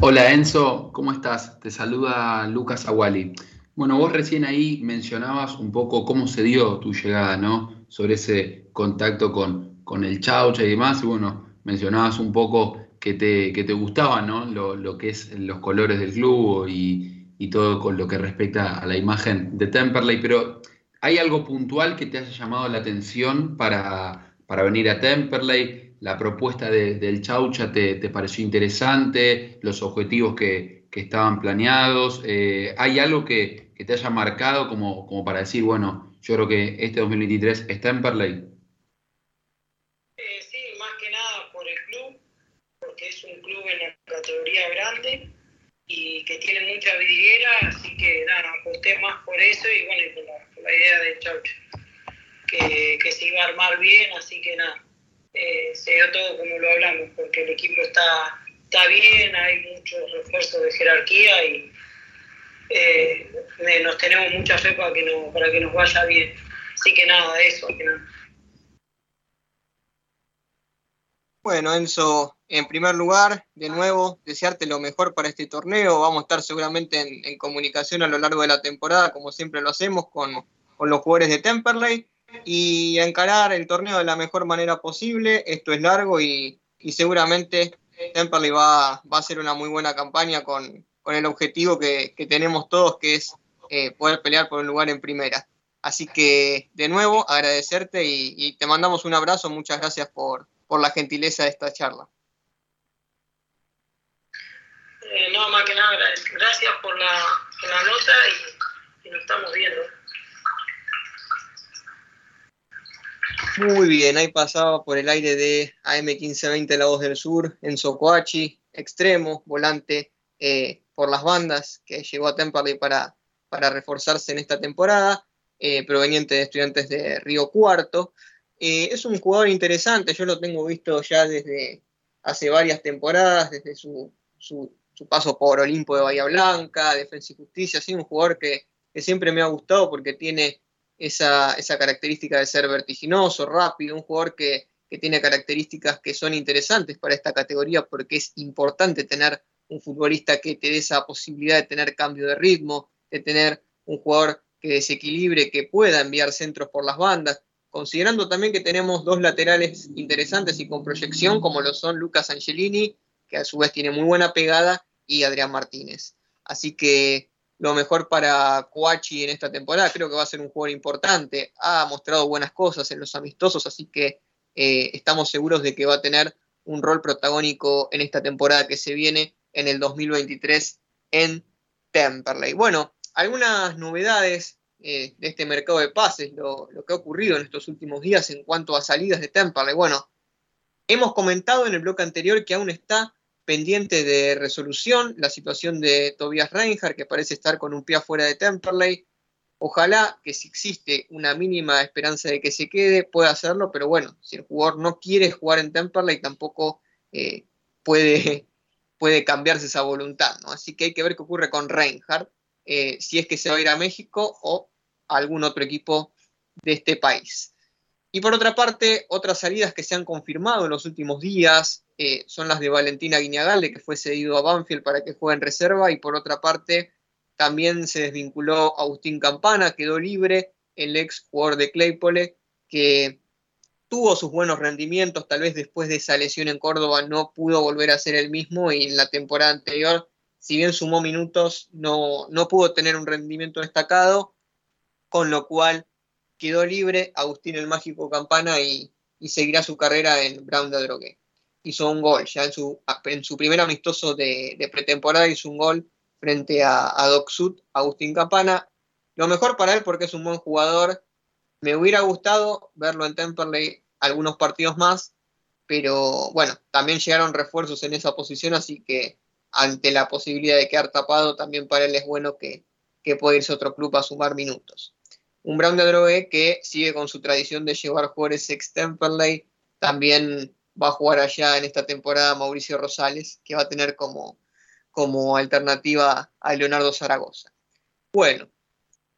Hola Enzo, ¿cómo estás? Te saluda Lucas Aguali. Bueno, vos recién ahí mencionabas un poco cómo se dio tu llegada, ¿no? Sobre ese contacto con, con el Chaucha y demás. Y bueno, mencionabas un poco que te, que te gustaban, ¿no? Lo, lo, que es los colores del club y, y, todo con lo que respecta a la imagen de Temperley. Pero ¿hay algo puntual que te haya llamado la atención para, para venir a Temperley? la propuesta de, del Chaucha te, te, pareció interesante, los objetivos que, que estaban planeados. Eh, ¿Hay algo que, que, te haya marcado como, como para decir, bueno, yo creo que este 2023 está en Perley? Eh, sí, más que nada por el club, porque es un club grande y que tiene mucha vidriera, así que nada, aposté más por eso y bueno, y por la, idea del Chaucha, que, que se iba a armar bien, así que nada eh, se dio todo como lo hablamos, porque el equipo está, está bien, hay muchos refuerzos de jerarquía y eh, nos tenemos mucha fe para que, no, para que nos vaya bien. Así que nada, eso. Que nada. Bueno, Enzo, en primer lugar, de nuevo, desearte lo mejor para este torneo. Vamos a estar seguramente en, comunicación a lo largo de la temporada, como siempre lo hacemos con, los jugadores de Temperley y encarar el torneo de la mejor manera posible. Esto es largo y, seguramente Temperley va, va, a hacer una muy buena campaña con, el objetivo que, que, tenemos todos, que es eh, poder pelear por un lugar en primera. Así que, de nuevo, agradecerte y, y te mandamos un abrazo. Muchas gracias por, por la gentileza de esta charla. Eh, no, más que nada, gracias por la, por la nota y, y nos estamos viendo. Muy bien, ahí pasaba por el aire de AM1520 La Voz del Sur, en Socoachi, extremo, volante eh, por las bandas, que llegó a Temperley para, para reforzarse en esta temporada, eh, proveniente de estudiantes de Río Cuarto. Eh, es un jugador interesante, yo lo tengo visto ya desde hace varias temporadas, desde su, su, paso por Olimpo de Bahía Blanca, Defensa y Justicia, sí, un jugador que, que siempre me ha gustado porque tiene esa, esa, característica de ser vertiginoso, rápido, un jugador que, que, tiene características que son interesantes para esta categoría porque es importante tener un futbolista que te dé esa posibilidad de tener cambio de ritmo, de tener un jugador que desequilibre, que pueda enviar centros por las bandas, considerando también que tenemos dos laterales interesantes y con proyección, como lo son Lucas Angelini, que a su vez tiene muy buena pegada, y Adrián Martínez. Así que lo mejor para Coachi en esta temporada. Creo que va a ser un jugador importante. Ha mostrado buenas cosas en los amistosos, así que eh, estamos seguros de que va a tener un rol protagónico en esta temporada que se viene en el 2023 en Temperley. Bueno, algunas novedades eh, de este mercado de pases, lo, lo, que ha ocurrido en estos últimos días en cuanto a salidas de Temperley. Bueno, hemos comentado en el bloque anterior que aún está pendiente de resolución la situación de Tobias Reinhardt, que parece estar con un pie afuera de Temperley. Ojalá que si existe una mínima esperanza de que se quede, pueda hacerlo, pero bueno, si el jugador no quiere jugar en Temperley, tampoco eh, puede, puede cambiarse esa voluntad, ¿no? Así que hay que ver qué ocurre con Reinhardt, eh, si es que se va a ir a México o a algún otro equipo de este país. Y por otra parte, otras salidas que se han confirmado en los últimos días eh, son las de Valentina Guiñagalde, que fue cedido a Banfield para que juegue en reserva, y por otra parte, también se desvinculó Agustín Campana, quedó libre, el ex jugador de Claypole, que tuvo sus buenos rendimientos, tal vez después de esa lesión en Córdoba no pudo volver a ser el mismo, y en la temporada anterior, si bien sumó minutos, no, no pudo tener un rendimiento destacado, con lo cual quedó libre Agustín el Mágico Campana y, y seguirá su carrera en Brown de Drogué. Hizo un gol, ya en su, en su primer amistoso de, de, pretemporada hizo un gol frente a, a Doc Sud, Agustín Campana. Lo mejor para él porque es un buen jugador. Me hubiera gustado verlo en Temperley algunos partidos más, pero bueno, también llegaron refuerzos en esa posición, así que ante la posibilidad de quedar tapado, también para él es bueno que, que puede irse a otro club a sumar minutos. Un Brown de Drogue que sigue con su tradición de llevar jugadores ex Temperley, también va a jugar allá en esta temporada Mauricio Rosales, que va a tener como, como alternativa a Leonardo Zaragoza. Bueno,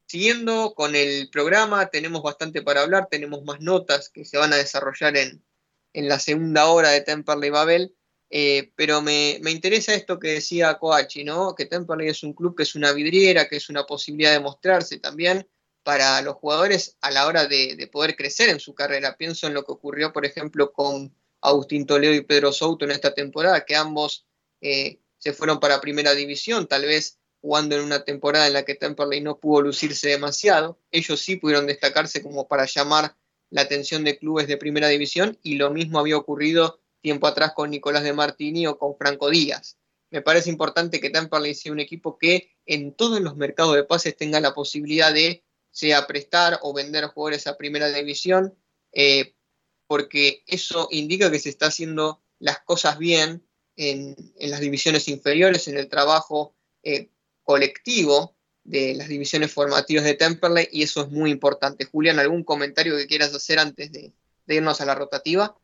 siguiendo con el programa, tenemos bastante para hablar, tenemos más notas que se van a desarrollar en, en la segunda hora de Temperley Babel, eh, pero me, interesa esto que decía Coachi, ¿no? Que Temperley es un club que es una vidriera, que es una posibilidad de mostrarse también para los jugadores a la hora de, poder crecer en su carrera. Pienso en lo que ocurrió, por ejemplo, con Agustín Toledo y Pedro Souto en esta temporada, que ambos eh, se fueron para primera división, tal vez jugando en una temporada en la que Temperley no pudo lucirse demasiado. Ellos sí pudieron destacarse como para llamar la atención de clubes de primera división y lo mismo había ocurrido tiempo atrás con Nicolás de Martini o con Franco Díaz. Me parece importante que Temperley sea un equipo que en todos los mercados de pases tenga la posibilidad de sea prestar o vender jugadores a primera división, eh, porque eso indica que se está haciendo las cosas bien en, las divisiones inferiores, en el trabajo eh, colectivo de las divisiones formativas de Temperley, y eso es muy importante. Julián, ¿algún comentario que quieras hacer antes de irnos a la rotativa?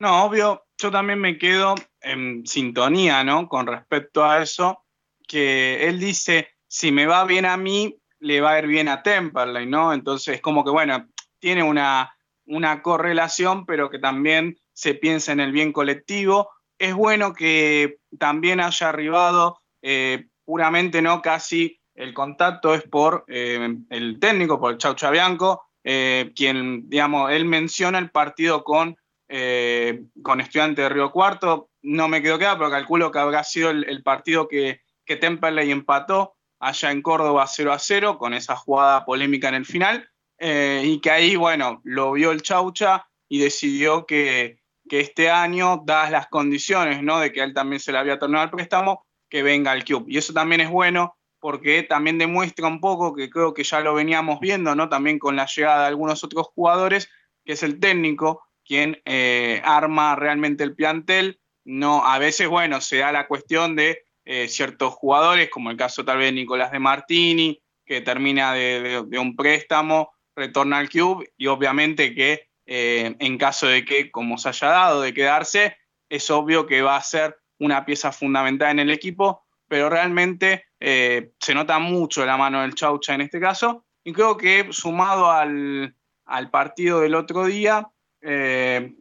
No, obvio, yo también me quedo en sintonía, ¿no? Con respecto a eso, que él dice, si me va bien a mí, le va a ir bien a Temperley, ¿no? Entonces, como que, bueno, tiene una, una correlación, pero que también se piensa en el bien colectivo. Es bueno que también haya arribado eh, puramente, ¿no? Casi el contacto es por eh, el técnico, por el Chau Chabianco, eh, quien, digamos, él menciona el partido con eh, con Estudiante de Río Cuarto. No me quedo claro, pero calculo que habrá sido el, partido que, que Temperley empató allá en Córdoba 0 a 0, con esa jugada polémica en el final, eh, y que ahí, bueno, lo vio el Chaucha y decidió que, este año, dadas las condiciones, ¿no? De que él también se le había tornado el préstamo, que venga al club. Y eso también es bueno porque también demuestra un poco que creo que ya lo veníamos viendo, ¿no? También con la llegada de algunos otros jugadores, que es el técnico quien eh, arma realmente el plantel. No, a veces, bueno, se da la cuestión de eh, ciertos jugadores, como el caso tal vez de Nicolás de Martini, que termina de, un préstamo, retorna al club y obviamente que eh, en caso de que, como se haya dado, de quedarse, es obvio que va a ser una pieza fundamental en el equipo, pero realmente se nota mucho la mano del Chaucha en este caso y creo que sumado al, al partido del otro día, eh,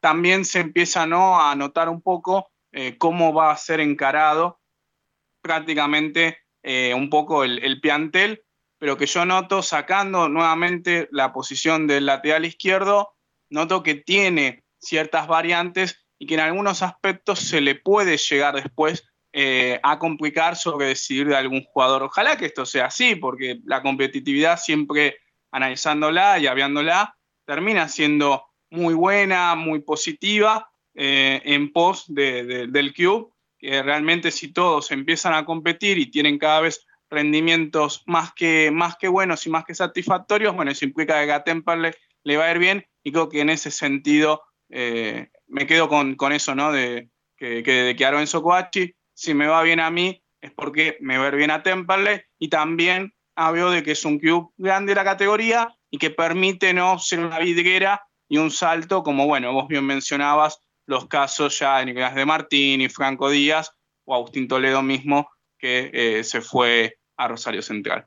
también se empieza ¿no? a notar un poco eh, cómo va a ser encarado prácticamente eh, un poco el, el, piantel, pero que yo noto sacando nuevamente la posición del lateral izquierdo, noto que tiene ciertas variantes y que en algunos aspectos se le puede llegar después a complicar sobre decidir de algún jugador. Ojalá que esto sea así, porque la competitividad siempre analizándola y hablándola termina siendo muy buena, muy positiva eh, en pos del Cube, que realmente si todos empiezan a competir y tienen cada vez rendimientos más que, más que buenos y más que satisfactorios, bueno, eso implica que a Temperley le va a ir bien y creo que en ese sentido eh, me quedo con, eso, ¿no? De que, que, de que Enzo Coachi, si me va bien a mí, es porque me va a ir bien a Temperley y también hablo de que es un cube grande de la categoría y que permite no ser una vidriera y un salto, como bueno, vos bien mencionabas, los casos ya de Nicolás de Martín y Franco Díaz o Agustín Toledo mismo, que eh, se fue a Rosario Central.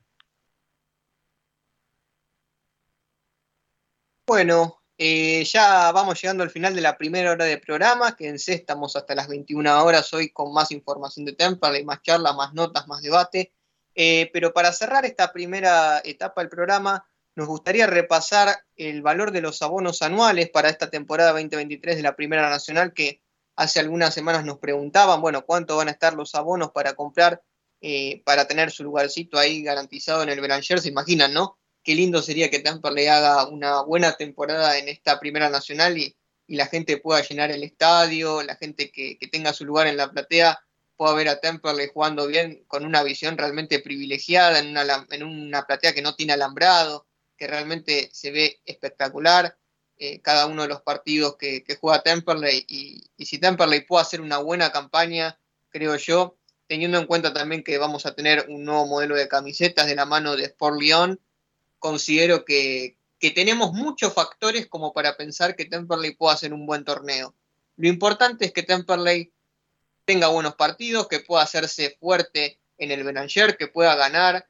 Bueno, eh, ya vamos llegando al final de la primera hora de programa, que en C estamos hasta las 21 horas hoy con más información de Temple, más charlas, más notas, más debate. Eh, pero para cerrar esta primera etapa del programa, nos gustaría repasar el valor de los abonos anuales para esta temporada 2023 de la Primera Nacional, que hace algunas semanas nos preguntaban, bueno, cuánto van a estar los abonos para comprar, eh, para tener su lugarcito ahí garantizado en el Beranger, se imaginan, ¿no? Qué lindo sería que Tamper le haga una buena temporada en esta Primera Nacional y, la gente pueda llenar el estadio, la gente que, tenga su lugar en la platea pueda ver a Temperley jugando bien con una visión realmente privilegiada en una, en una platea que no tiene alambrado, que realmente se ve espectacular. eh, cada uno de los partidos que, juega Temperley y, si Temperley puede hacer una buena campaña, creo yo, teniendo en cuenta también que vamos a tener un nuevo modelo de camisetas de la mano de Sport Lyon, considero que, que tenemos muchos factores como para pensar que Temperley pueda hacer un buen torneo. Lo importante es que Temperley tenga buenos partidos, que pueda hacerse fuerte en el Belanger, que pueda ganar,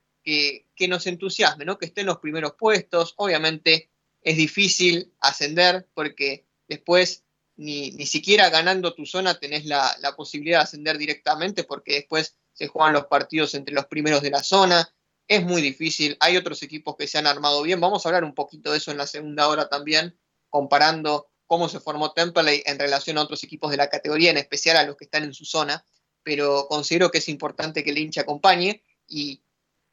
que, nos entusiasme, ¿no? que esté en los primeros puestos. Obviamente es difícil ascender porque después ni, ni siquiera ganando tu zona tenés la, la, posibilidad de ascender directamente porque después se juegan los partidos entre los primeros de la zona. Es muy difícil. Hay otros equipos que se han armado bien. Vamos a hablar un poquito de eso en la segunda hora también, comparando cómo se formó Temple en relación a otros equipos de la categoría, en especial a los que están en su zona. Pero considero que es importante que el hincha acompañe y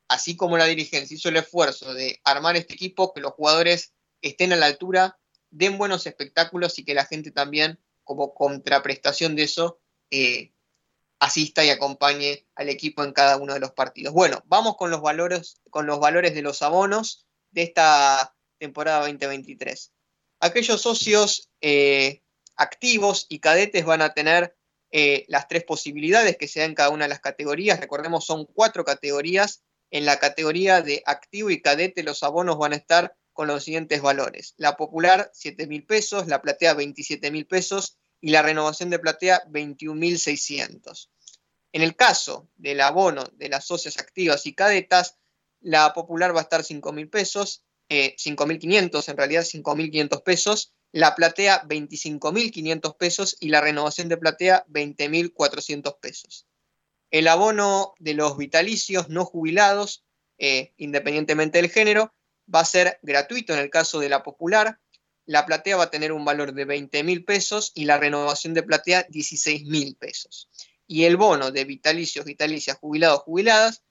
así como la dirigencia hizo el esfuerzo de armar este equipo, que los jugadores estén a la altura, den buenos espectáculos y que la gente también, como contraprestación de eso, eh, asista y acompañe al equipo en cada uno de los partidos. Bueno, vamos con los valores, con los valores de los abonos de esta temporada 2023. Aquellos socios eh, activos y cadetes van a tener eh, las tres posibilidades que se dan cada una de las categorías. Recordemos, son cuatro categorías. En la categoría de activo y cadete los abonos van a estar con los siguientes valores. La popular, 7 mil pesos, la platea, 27 mil pesos y la renovación de platea, 21 mil 600. En el caso del abono de las socias activas y cadetas, la popular va a estar 5 mil pesos, eh, 5 mil 500, en realidad 5 mil 500 pesos, la platea 25 mil 500 pesos y la renovación de platea 20 mil 400 pesos. El abono de los vitalicios no jubilados, eh, independientemente del género, va a ser gratuito en el caso de la popular. La platea va a tener un valor de 20 mil pesos y la renovación de platea 16 mil pesos. Y el bono de vitalicios, vitalicias, jubilados, jubiladas,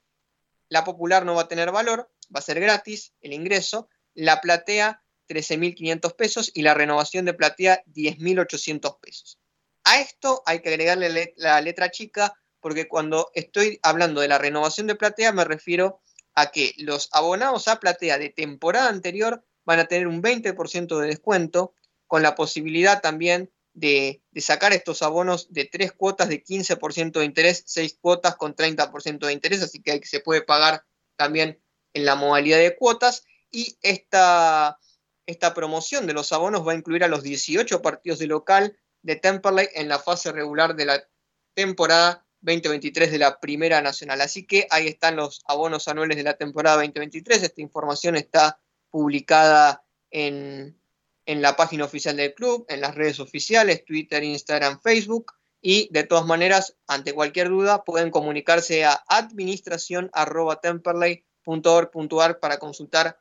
la popular no va a tener valor, va a ser gratis el ingreso. La platea 13.500 pesos y la renovación de platea 10.800 pesos. A esto hay que agregarle la letra chica porque cuando estoy hablando de la renovación de platea me refiero a que los abonados a platea de temporada anterior van a tener un 20% de descuento, con la posibilidad también de, sacar estos abonos de tres cuotas de 15% de interés, seis cuotas con 30% de interés, así que se puede pagar también en la modalidad de cuotas. Y esta, esta promoción de los abonos va a incluir a los 18 partidos de local de Temperley en la fase regular de la temporada 2023 de la Primera Nacional. Así que ahí están los abonos anuales de la temporada 2023. Esta información está publicada en, en la página oficial del club, en las redes oficiales, Twitter, Instagram, Facebook. Y de todas maneras, ante cualquier duda, pueden comunicarse a administración.temperley.org.ar para consultar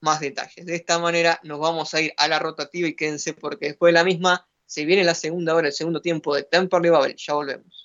más detalles. De esta manera nos vamos a ir a la rotativa y quédense porque después de la misma se viene la segunda hora, el segundo tiempo de Temperley Babel. Ya volvemos.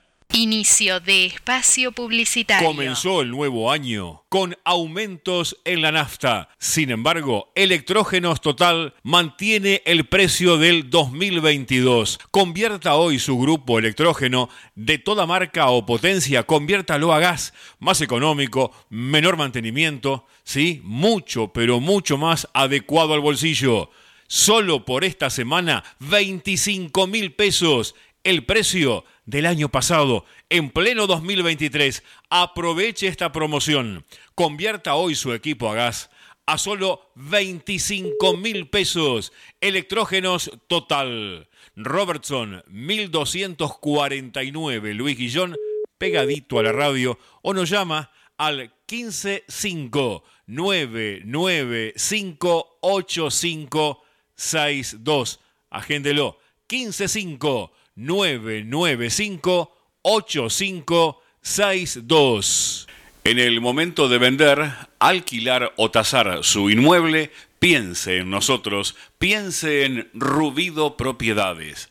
Inicio de espacio publicitario. Comenzó el nuevo año con aumentos en la nafta. Sin embargo, Electrógenos Total mantiene el precio del 2022. Convierta hoy su grupo electrógeno de toda marca o potencia, conviértalo a gas, más económico, menor mantenimiento, sí, mucho, pero mucho más adecuado al bolsillo. Solo por esta semana, 25 mil pesos el precio del año pasado, en pleno 2023. Aproveche esta promoción. Convierta hoy su equipo a gas a solo 25 mil pesos. Electrógenos total. Robertson 1249 Luis Guillón, pegadito a la radio, o nos llama al 155 9958562. Agéndelo. 155 995-8562. En el momento de vender, alquilar o tasar su inmueble, piense en nosotros, piense en Rubido Propiedades.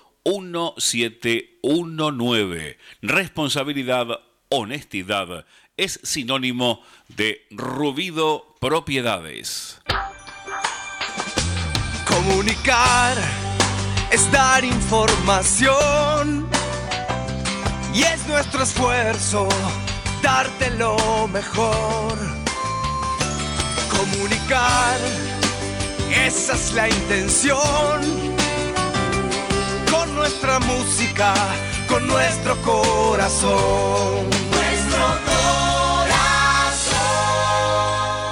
1719. Responsabilidad, honestidad es sinónimo de Rubido Propiedades. Comunicar es dar información y es nuestro esfuerzo darte lo mejor. Comunicar, esa es la intención nuestra música, con nuestro corazón. Nuestro corazón.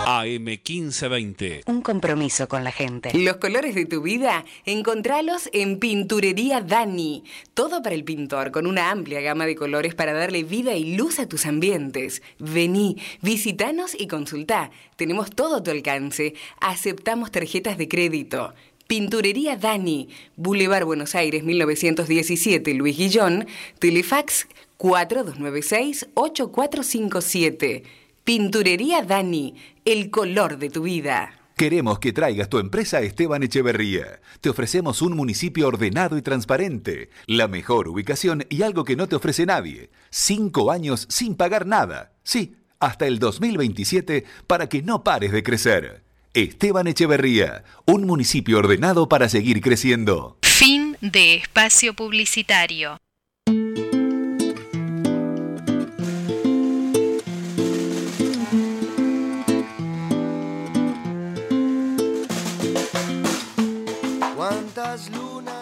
AM 1520. Un compromiso con la gente. Los colores de tu vida, encontralos en Pinturería Dani. Todo para el pintor, con una amplia gama de colores para darle vida y luz a tus ambientes. Vení, visitanos y consultá. Tenemos todo a tu alcance. Aceptamos tarjetas de crédito. Pinturería Dani, Boulevard Buenos Aires 1917, Luis Guillón, Telefax 4296-8457. Pinturería Dani, el color de tu vida. Queremos que traigas tu empresa a Esteban Echeverría. Te ofrecemos un municipio ordenado y transparente, la mejor ubicación y algo que no te ofrece nadie. Cinco años sin pagar nada. Sí, hasta el 2027 para que no pares de crecer. Esteban Echeverría, un municipio ordenado para seguir creciendo. Fin de espacio publicitario.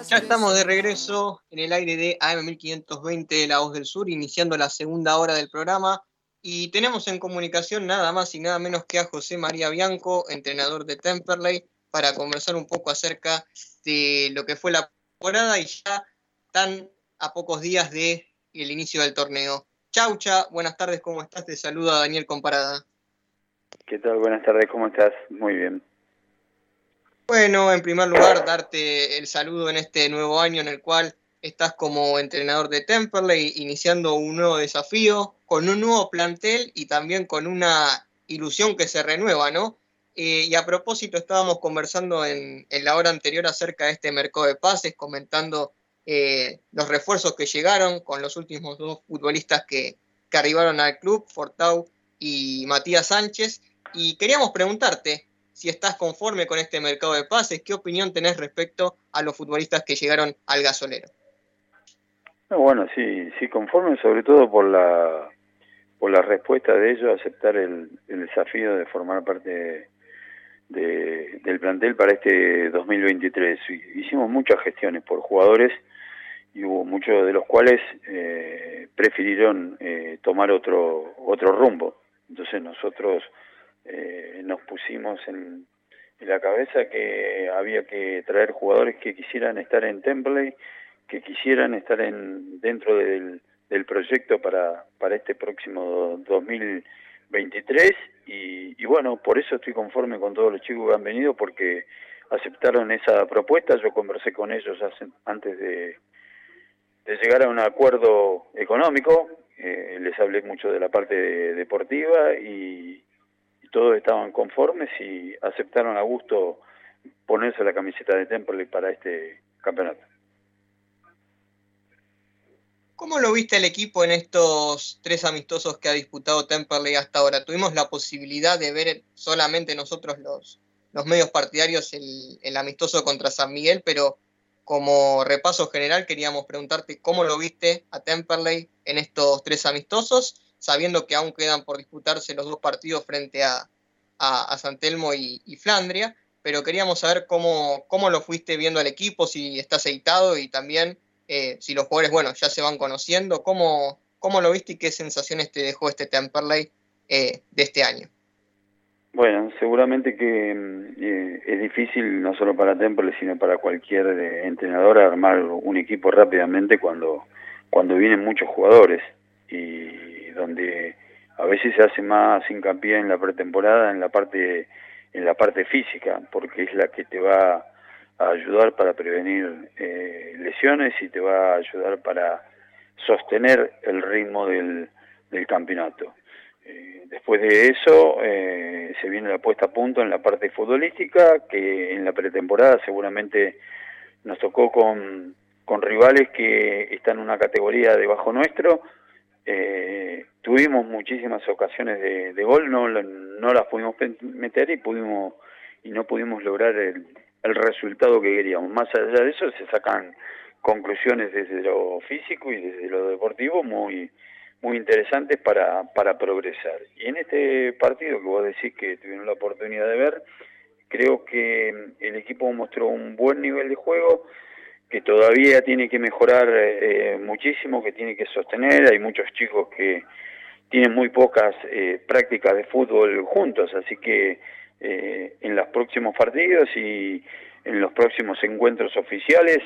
Ya estamos de regreso en el aire de AM1520 La Voz del Sur, iniciando la segunda hora del programa. Y tenemos en comunicación nada más y nada menos que a José María Bianco, entrenador de Temperley, para conversar un poco acerca de lo que fue la temporada y ya tan a pocos días del el inicio del torneo. Chaucha, buenas tardes, ¿cómo estás? Te saluda Daniel Comparada. ¿Qué tal? Buenas tardes, ¿cómo estás? Muy bien. Bueno, en primer lugar, darte el saludo en este nuevo año en el cual estás como entrenador de Temperley, iniciando un nuevo desafío, con un nuevo plantel y también con una ilusión que se renueva, ¿no? Eh, y a propósito, estábamos conversando en, la hora anterior acerca de este mercado de pases, comentando eh, los refuerzos que llegaron con los últimos dos futbolistas que, que arribaron al club, Fortau y Matías Sánchez. Y queríamos preguntarte si estás conforme con este mercado de pases, qué opinión tenés respecto a los futbolistas que llegaron al gasolero. Bueno, sí, sí, conforme sobre todo por la por la respuesta de ellos a aceptar el, desafío de formar parte de, del plantel para este 2023. Hicimos muchas gestiones por jugadores y hubo muchos de los cuales eh, prefirieron eh, tomar otro otro rumbo. Entonces nosotros eh, nos pusimos en, en, la cabeza que había que traer jugadores que quisieran estar en Temple, que quisieran estar en dentro del del proyecto para, para este próximo 2023 y, y, bueno, por eso estoy conforme con todos los chicos que han venido porque aceptaron esa propuesta, yo conversé con ellos antes de, de llegar a un acuerdo económico, eh, les hablé mucho de la parte deportiva y, y, todos estaban conformes y aceptaron a gusto ponerse la camiseta de Temple para este campeonato. ¿Cómo lo viste el equipo en estos tres amistosos que ha disputado Temperley hasta ahora? Tuvimos la posibilidad de ver solamente nosotros los, los medios partidarios el, el, amistoso contra San Miguel, pero como repaso general queríamos preguntarte cómo lo viste a Temperley en estos tres amistosos, sabiendo que aún quedan por disputarse los dos partidos frente a, a, San Telmo y, y, Flandria, pero queríamos saber cómo, cómo lo fuiste viendo al equipo, si está aceitado y también eh, si los jugadores, bueno, ya se van conociendo, ¿cómo, cómo lo viste y qué sensaciones te dejó este Temperley eh, de este año? Bueno, seguramente que eh, es difícil no solo para Temperley, sino para cualquier entrenador armar un equipo rápidamente cuando cuando vienen muchos jugadores y donde a veces se hace más hincapié en la pretemporada en la parte en la parte física porque es la que te va a ayudar para prevenir eh, lesiones y te va a ayudar para sostener el ritmo del, del campeonato. Eh, después de eso eh, se viene la puesta a punto en la parte futbolística, que en la pretemporada seguramente nos tocó con, con rivales que están en una categoría debajo nuestro. Eh, tuvimos muchísimas ocasiones de, de gol, no, no las pudimos meter y pudimos y no pudimos lograr el, el resultado que queríamos. Más allá de eso se sacan conclusiones desde lo físico y desde lo deportivo muy muy interesantes para, para progresar. Y en este partido que vos decís que tuvieron la oportunidad de ver, creo que el equipo mostró un buen nivel de juego, que todavía tiene que mejorar eh, muchísimo, que tiene que sostener. Hay muchos chicos que tienen muy pocas eh, prácticas de fútbol juntos, así que eh, en los próximos partidos y en los próximos encuentros oficiales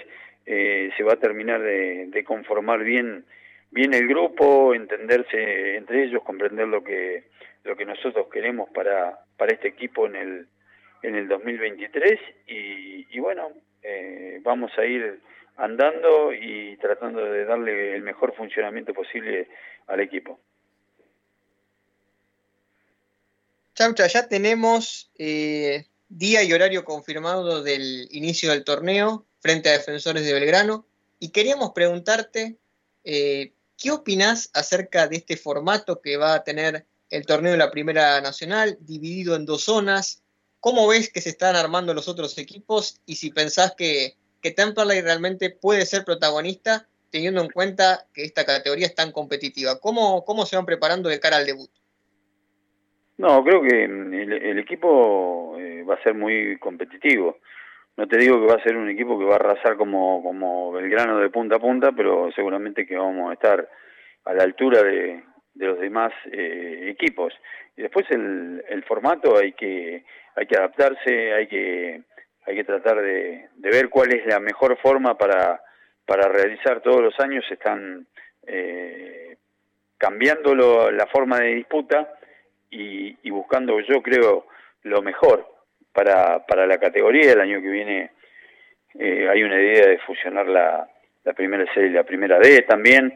eh, se va a terminar de, de, conformar bien bien el grupo, entenderse entre ellos, comprender lo que lo que nosotros queremos para para este equipo en el en el 2023 y, y bueno eh, vamos a ir andando y tratando de darle el mejor funcionamiento posible al equipo. Chaucha, ya tenemos eh, día y horario confirmado del inicio del torneo frente a Defensores de Belgrano y queríamos preguntarte eh, ¿qué opinás acerca de este formato que va a tener el torneo de la Primera Nacional, dividido en dos zonas? ¿Cómo ves que se están armando los otros equipos y si pensás que, que Temperley realmente puede ser protagonista teniendo en cuenta que esta categoría es tan competitiva? ¿Cómo, cómo se van preparando de cara al debut? No, creo que el, equipo eh, va a ser muy competitivo. No te digo que va a ser un equipo que va a arrasar como, como Belgrano de punta a punta, pero seguramente que vamos a estar a la altura de, de los demás eh, equipos. Y después el, el formato hay que hay que adaptarse, hay que hay que tratar de, de ver cuál es la mejor forma para para realizar todos los años. Están eh, cambiando la forma de disputa y, y buscando, yo creo, lo mejor para, para la categoría. El año que viene eh, hay una idea de fusionar la, la primera C y la primera D también.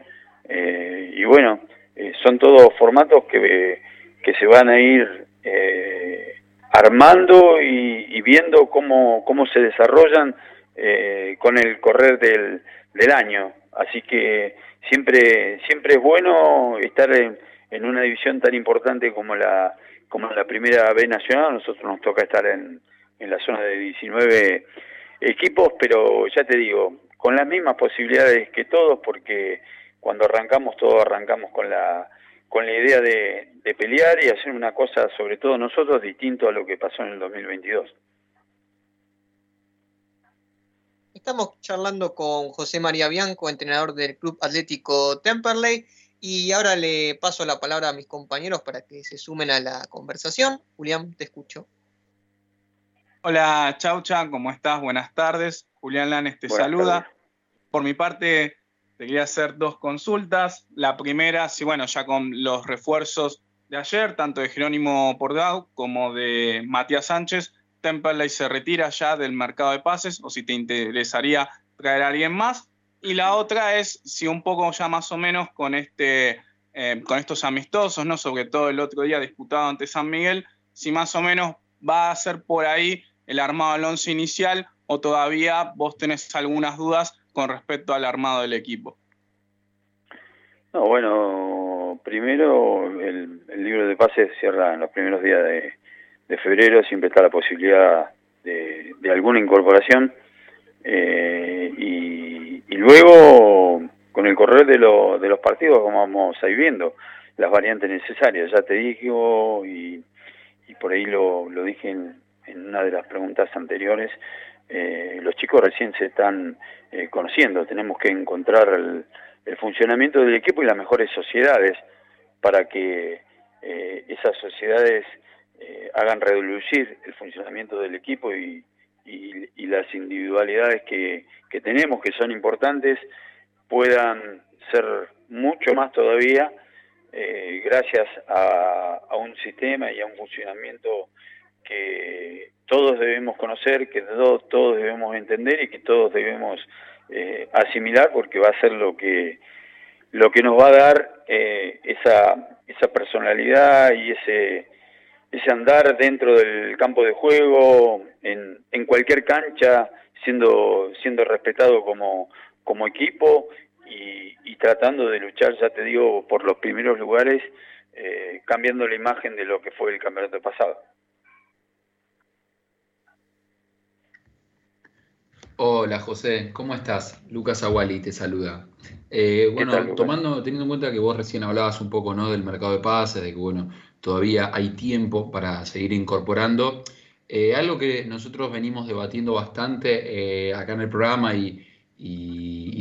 Eh, y bueno, eh, son todos formatos que, que se van a ir eh, armando y, y, viendo cómo, cómo se desarrollan eh, con el correr del, del año. Así que siempre, siempre es bueno estar en, en una división tan importante como la, como la primera B nacional, nosotros nos toca estar en, en la zona de 19 equipos, pero ya te digo, con las mismas posibilidades que todos, porque cuando arrancamos, todos arrancamos con la con la idea de, de pelear y hacer una cosa, sobre todo nosotros, distinto a lo que pasó en el 2022. Estamos charlando con José María Bianco, entrenador del Club Atlético Temperley, y ahora le paso la palabra a mis compañeros para que se sumen a la conversación. Julián, te escucho. Hola, Chaucha, ¿cómo estás? Buenas tardes. Julián Lanes te Buenas saluda. Tardes. Por mi parte, te quería hacer dos consultas. La primera, si bueno, ya con los refuerzos de ayer, tanto de Jerónimo Pordau como de Matías Sánchez, Temperley se retira ya del mercado de pases o si te interesaría traer a alguien más. Y la otra es si un poco ya más o menos con, este, eh, con estos amistosos, ¿no? sobre todo el otro día disputado ante San Miguel, si más o menos va a ser por ahí el armado del once inicial o todavía vos tenés algunas dudas con respecto al armado del equipo. No, bueno, primero el, libro de pases cierra en los primeros días de, febrero, siempre está la posibilidad de, de alguna incorporación. Eh, y, y, luego, con el correr de, lo, de los partidos, como vamos a ir viendo las variantes necesarias. Ya te digo, y, y por ahí lo, lo dije en, en, una de las preguntas anteriores, eh, los chicos recién se están eh, conociendo. Tenemos que encontrar el, el, funcionamiento del equipo y las mejores sociedades para que eh, esas sociedades hagan reducir el funcionamiento del equipo y, y, y las individualidades que, que, tenemos, que son importantes, puedan ser mucho más todavía eh, gracias a, un sistema y a un funcionamiento que todos debemos conocer, que todos, todos debemos entender y que todos debemos eh, asimilar porque va a ser lo que lo que nos va a dar eh, esa, esa personalidad y ese ese andar dentro del campo de juego en, en cualquier cancha siendo siendo respetado como como equipo y, tratando de luchar, ya te digo, por los primeros lugares, eh, cambiando la imagen de lo que fue el campeonato pasado. Hola José, ¿cómo estás? Lucas Aguali te saluda. Eh, bueno, tomando, teniendo en cuenta que vos recién hablabas un poco ¿no? del mercado de pases, de que bueno, todavía hay tiempo para seguir incorporando. Eh, algo que nosotros venimos debatiendo bastante acá en el programa y,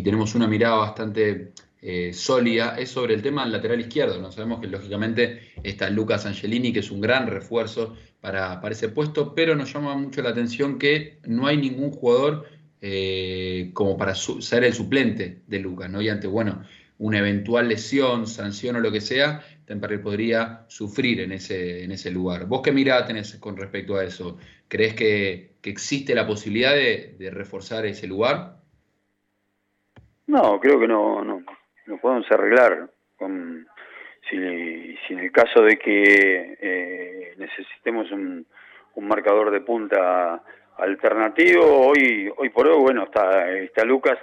tenemos una mirada bastante eh, sólida es sobre el tema del lateral izquierdo. ¿no? Sabemos que lógicamente está Lucas Angelini, que es un gran refuerzo para, para ese puesto, pero nos llama mucho la atención que no hay ningún jugador eh, como para ser el suplente de Lucas, ¿no? Y ante, bueno, una eventual lesión, sanción o lo que sea, Temperley podría sufrir en ese, en ese lugar. ¿Vos qué mirada tenés con respecto a eso? ¿Crees que, existe la posibilidad de, reforzar ese lugar? No, creo que no, no, no podemos arreglar. Con, si, en el caso de que eh, necesitemos un, un marcador de punta alternativo, hoy hoy por hoy, bueno, está, está Lucas,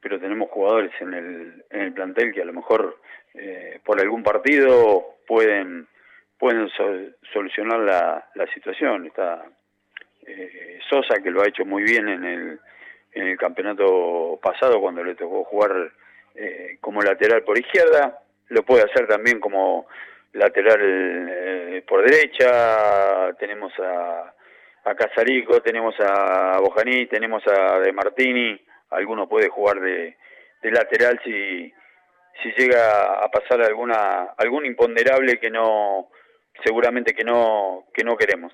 pero tenemos jugadores en el, en el plantel que a lo mejor eh, por algún partido pueden pueden solucionar la, la situación. Está eh, Sosa, que lo ha hecho muy bien en el en el campeonato pasado cuando le tocó jugar eh, como lateral por izquierda, lo puede hacer también como lateral eh, por derecha, tenemos a, a Casarico, tenemos a Bojaní, tenemos a De Martini, alguno puede jugar de, de lateral si, si llega a pasar alguna algún imponderable que no seguramente que no que no queremos.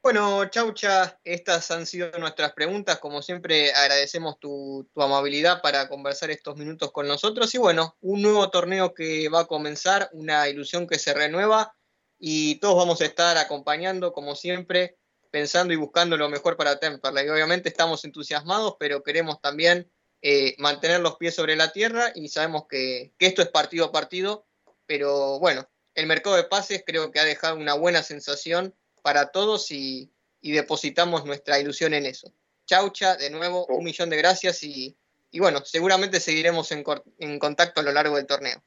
Bueno, Chaucha, estas han sido nuestras preguntas. Como siempre, agradecemos tu, amabilidad para conversar estos minutos con nosotros. Y bueno, un nuevo torneo que va a comenzar, una ilusión que se renueva y todos vamos a estar acompañando, como siempre, pensando y buscando lo mejor para Temperley. Obviamente estamos entusiasmados, pero queremos también eh, mantener los pies sobre la tierra y sabemos que, que esto es partido a partido, pero bueno, el mercado de pases creo que ha dejado una buena sensación para todos y, depositamos nuestra ilusión en eso. Chaucha, de nuevo, un millón de gracias y, bueno, seguramente seguiremos en, en, contacto a lo largo del torneo.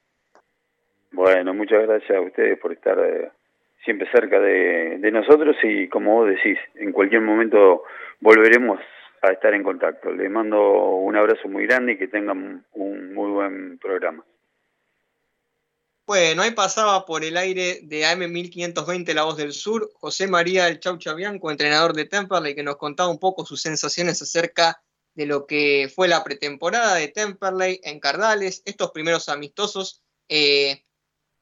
Bueno, muchas gracias a ustedes por estar eh, siempre cerca de, nosotros y como vos decís, en cualquier momento volveremos a estar en contacto. Les mando un abrazo muy grande y que tengan un muy buen programa. Bueno, ahí pasaba por el aire de AM1520 La Voz del Sur, José María El Chaucha Bianco, entrenador de Temperley, que nos contaba un poco sus sensaciones acerca de lo que fue la pretemporada de Temperley en Cardales, estos primeros amistosos, eh,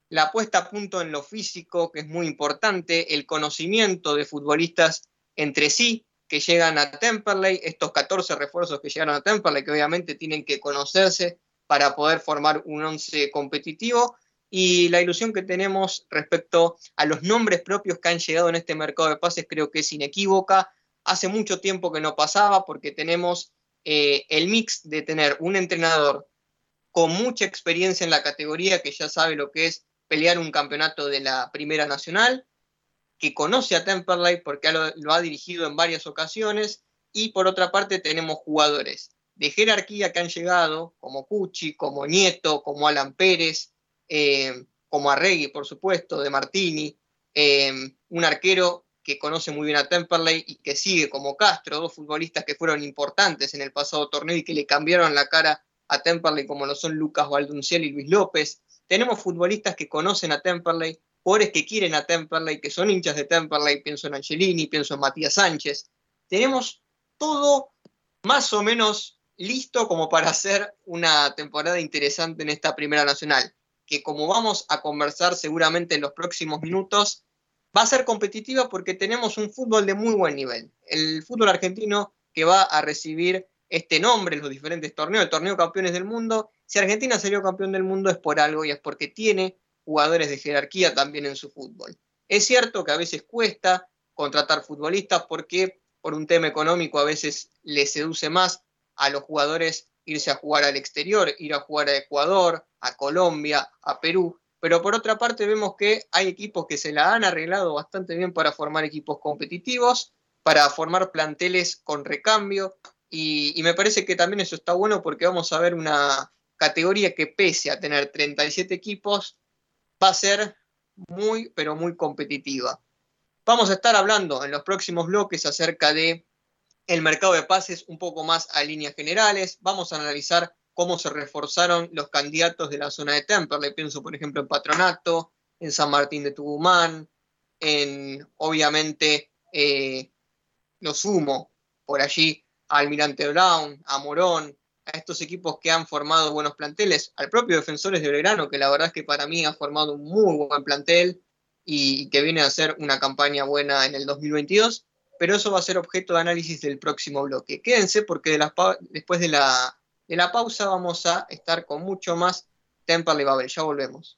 la puesta a punto en lo físico, que es muy importante, el conocimiento de futbolistas entre sí que llegan a Temperley, estos 14 refuerzos que llegaron a Temperley, que obviamente tienen que conocerse para poder formar un once competitivo y la ilusión que tenemos respecto a los nombres propios que han llegado en este mercado de pases creo que es inequívoca. Hace mucho tiempo que no pasaba porque tenemos eh, el mix de tener un entrenador con mucha experiencia en la categoría que ya sabe lo que es pelear un campeonato de la Primera Nacional, que conoce a Temperley porque lo, ha dirigido en varias ocasiones, y por otra parte tenemos jugadores de jerarquía que han llegado, como Cucci, como Nieto, como Alan Pérez, eh, como Arregui, por supuesto, de Martini, eh, un arquero que conoce muy bien a Temperley y que sigue como Castro, dos futbolistas que fueron importantes en el pasado torneo y que le cambiaron la cara a Temperley, como lo son Lucas Valdunciel y Luis López. Tenemos futbolistas que conocen a Temperley, jugadores que quieren a Temperley, que son hinchas de Temperley, pienso en Angelini, pienso en Matías Sánchez. Tenemos todo más o menos listo como para hacer una temporada interesante en esta Primera Nacional que como vamos a conversar seguramente en los próximos minutos, va a ser competitiva porque tenemos un fútbol de muy buen nivel. El fútbol argentino que va a recibir este nombre en los diferentes torneos, el torneo campeones del mundo. Si Argentina salió campeón del mundo es por algo y es porque tiene jugadores de jerarquía también en su fútbol. Es cierto que a veces cuesta contratar futbolistas porque por un tema económico a veces le seduce más a los jugadores irse a jugar al exterior, ir a jugar a Ecuador, a Colombia, a Perú. Pero por otra parte vemos que hay equipos que se la han arreglado bastante bien para formar equipos competitivos, para formar planteles con recambio. Y, y me parece que también eso está bueno porque vamos a ver una categoría que pese a tener 37 equipos, va a ser muy, pero muy competitiva. Vamos a estar hablando en los próximos bloques acerca de el mercado de pases un poco más a líneas generales. Vamos a analizar cómo se reforzaron los candidatos de la zona de Temperley. Pienso, por ejemplo, en Patronato, en San Martín de Tucumán, en, obviamente, eh, lo sumo por allí a Almirante Brown, a Morón, a estos equipos que han formado buenos planteles, al propio Defensores de Belgrano, que la verdad es que para mí ha formado un muy buen plantel y que viene a hacer una campaña buena en el 2022, pero eso va a ser objeto de análisis del próximo bloque. Quédense porque de después de la, de la pausa vamos a estar con mucho más Temperley Babel. Ya volvemos.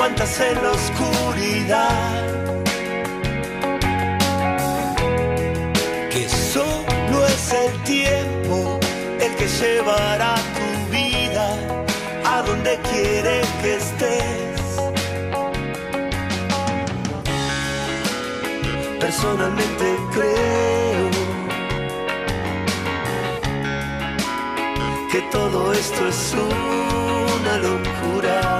¿Cuántas en la oscuridad? Que solo es el tiempo el que llevará tu vida a donde quiere que estés. Personalmente creo que todo esto es una locura.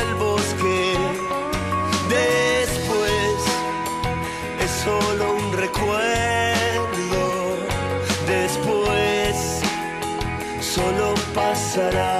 el bosque. Después es solo un recuerdo. Después solo pasará.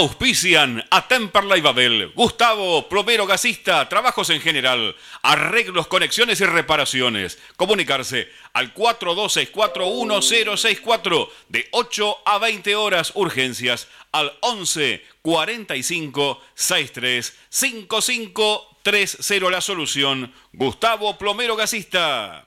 Auspician a Temperley Babel, Gustavo, plomero gasista, trabajos en general, arreglos, conexiones y reparaciones. Comunicarse al 42641064 de 8 a 20 horas urgencias al 11 45 63 55 30 la solución. Gustavo Plomero Gasista.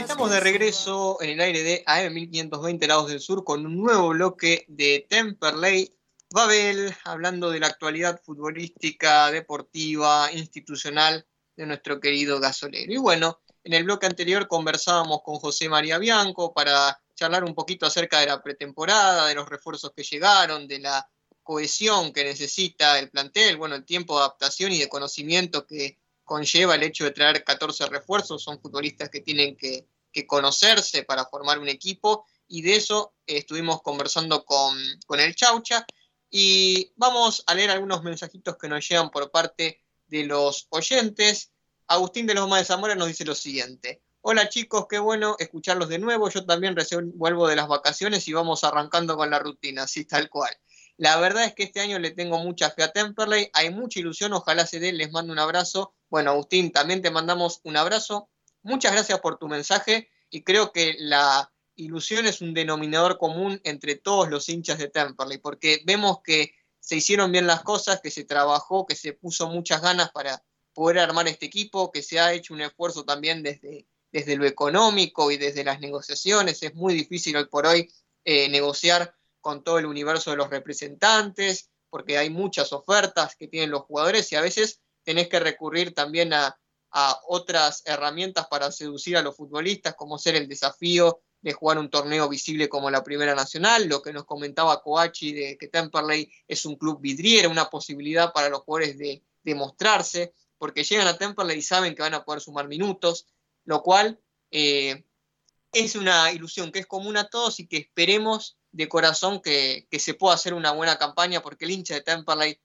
Estamos de regreso en el aire de AM 1520 Lados del Sur con un nuevo bloque de Temperley Babel, hablando de la actualidad futbolística, deportiva, institucional de nuestro querido gasolero. Y bueno, en el bloque anterior conversábamos con José María Bianco para charlar un poquito acerca de la pretemporada, de los refuerzos que llegaron, de la cohesión que necesita el plantel, bueno, el tiempo de adaptación y de conocimiento que conlleva el hecho de traer 14 refuerzos, son futbolistas que tienen que, conocerse para formar un equipo y de eso eh, estuvimos conversando con, con el Chaucha y vamos a leer algunos mensajitos que nos llegan por parte de los oyentes. Agustín de los Más de Zamora nos dice lo siguiente. Hola chicos, qué bueno escucharlos de nuevo. Yo también recién vuelvo de las vacaciones y vamos arrancando con la rutina, así tal cual. La verdad es que este año le tengo mucha fe a Temperley, hay mucha ilusión, ojalá se dé, les mando un abrazo. Bueno, Agustín, también te mandamos un abrazo. Muchas gracias por tu mensaje y creo que la ilusión es un denominador común entre todos los hinchas de Temperley, porque vemos que se hicieron bien las cosas, que se trabajó, que se puso muchas ganas para poder armar este equipo, que se ha hecho un esfuerzo también desde, desde lo económico y desde las negociaciones. Es muy difícil hoy por hoy eh, negociar con todo el universo de los representantes, porque hay muchas ofertas que tienen los jugadores y a veces tenés que recurrir también a, a otras herramientas para seducir a los futbolistas, como ser el desafío de jugar un torneo visible como la Primera Nacional, lo que nos comentaba Coachi de que Temperley es un club vidriero, una posibilidad para los jugadores de, demostrarse, porque llegan a Temperley y saben que van a poder sumar minutos, lo cual eh, es una ilusión que es común a todos y que esperemos de corazón que, que, se pueda hacer una buena campaña, porque el hincha de Temperley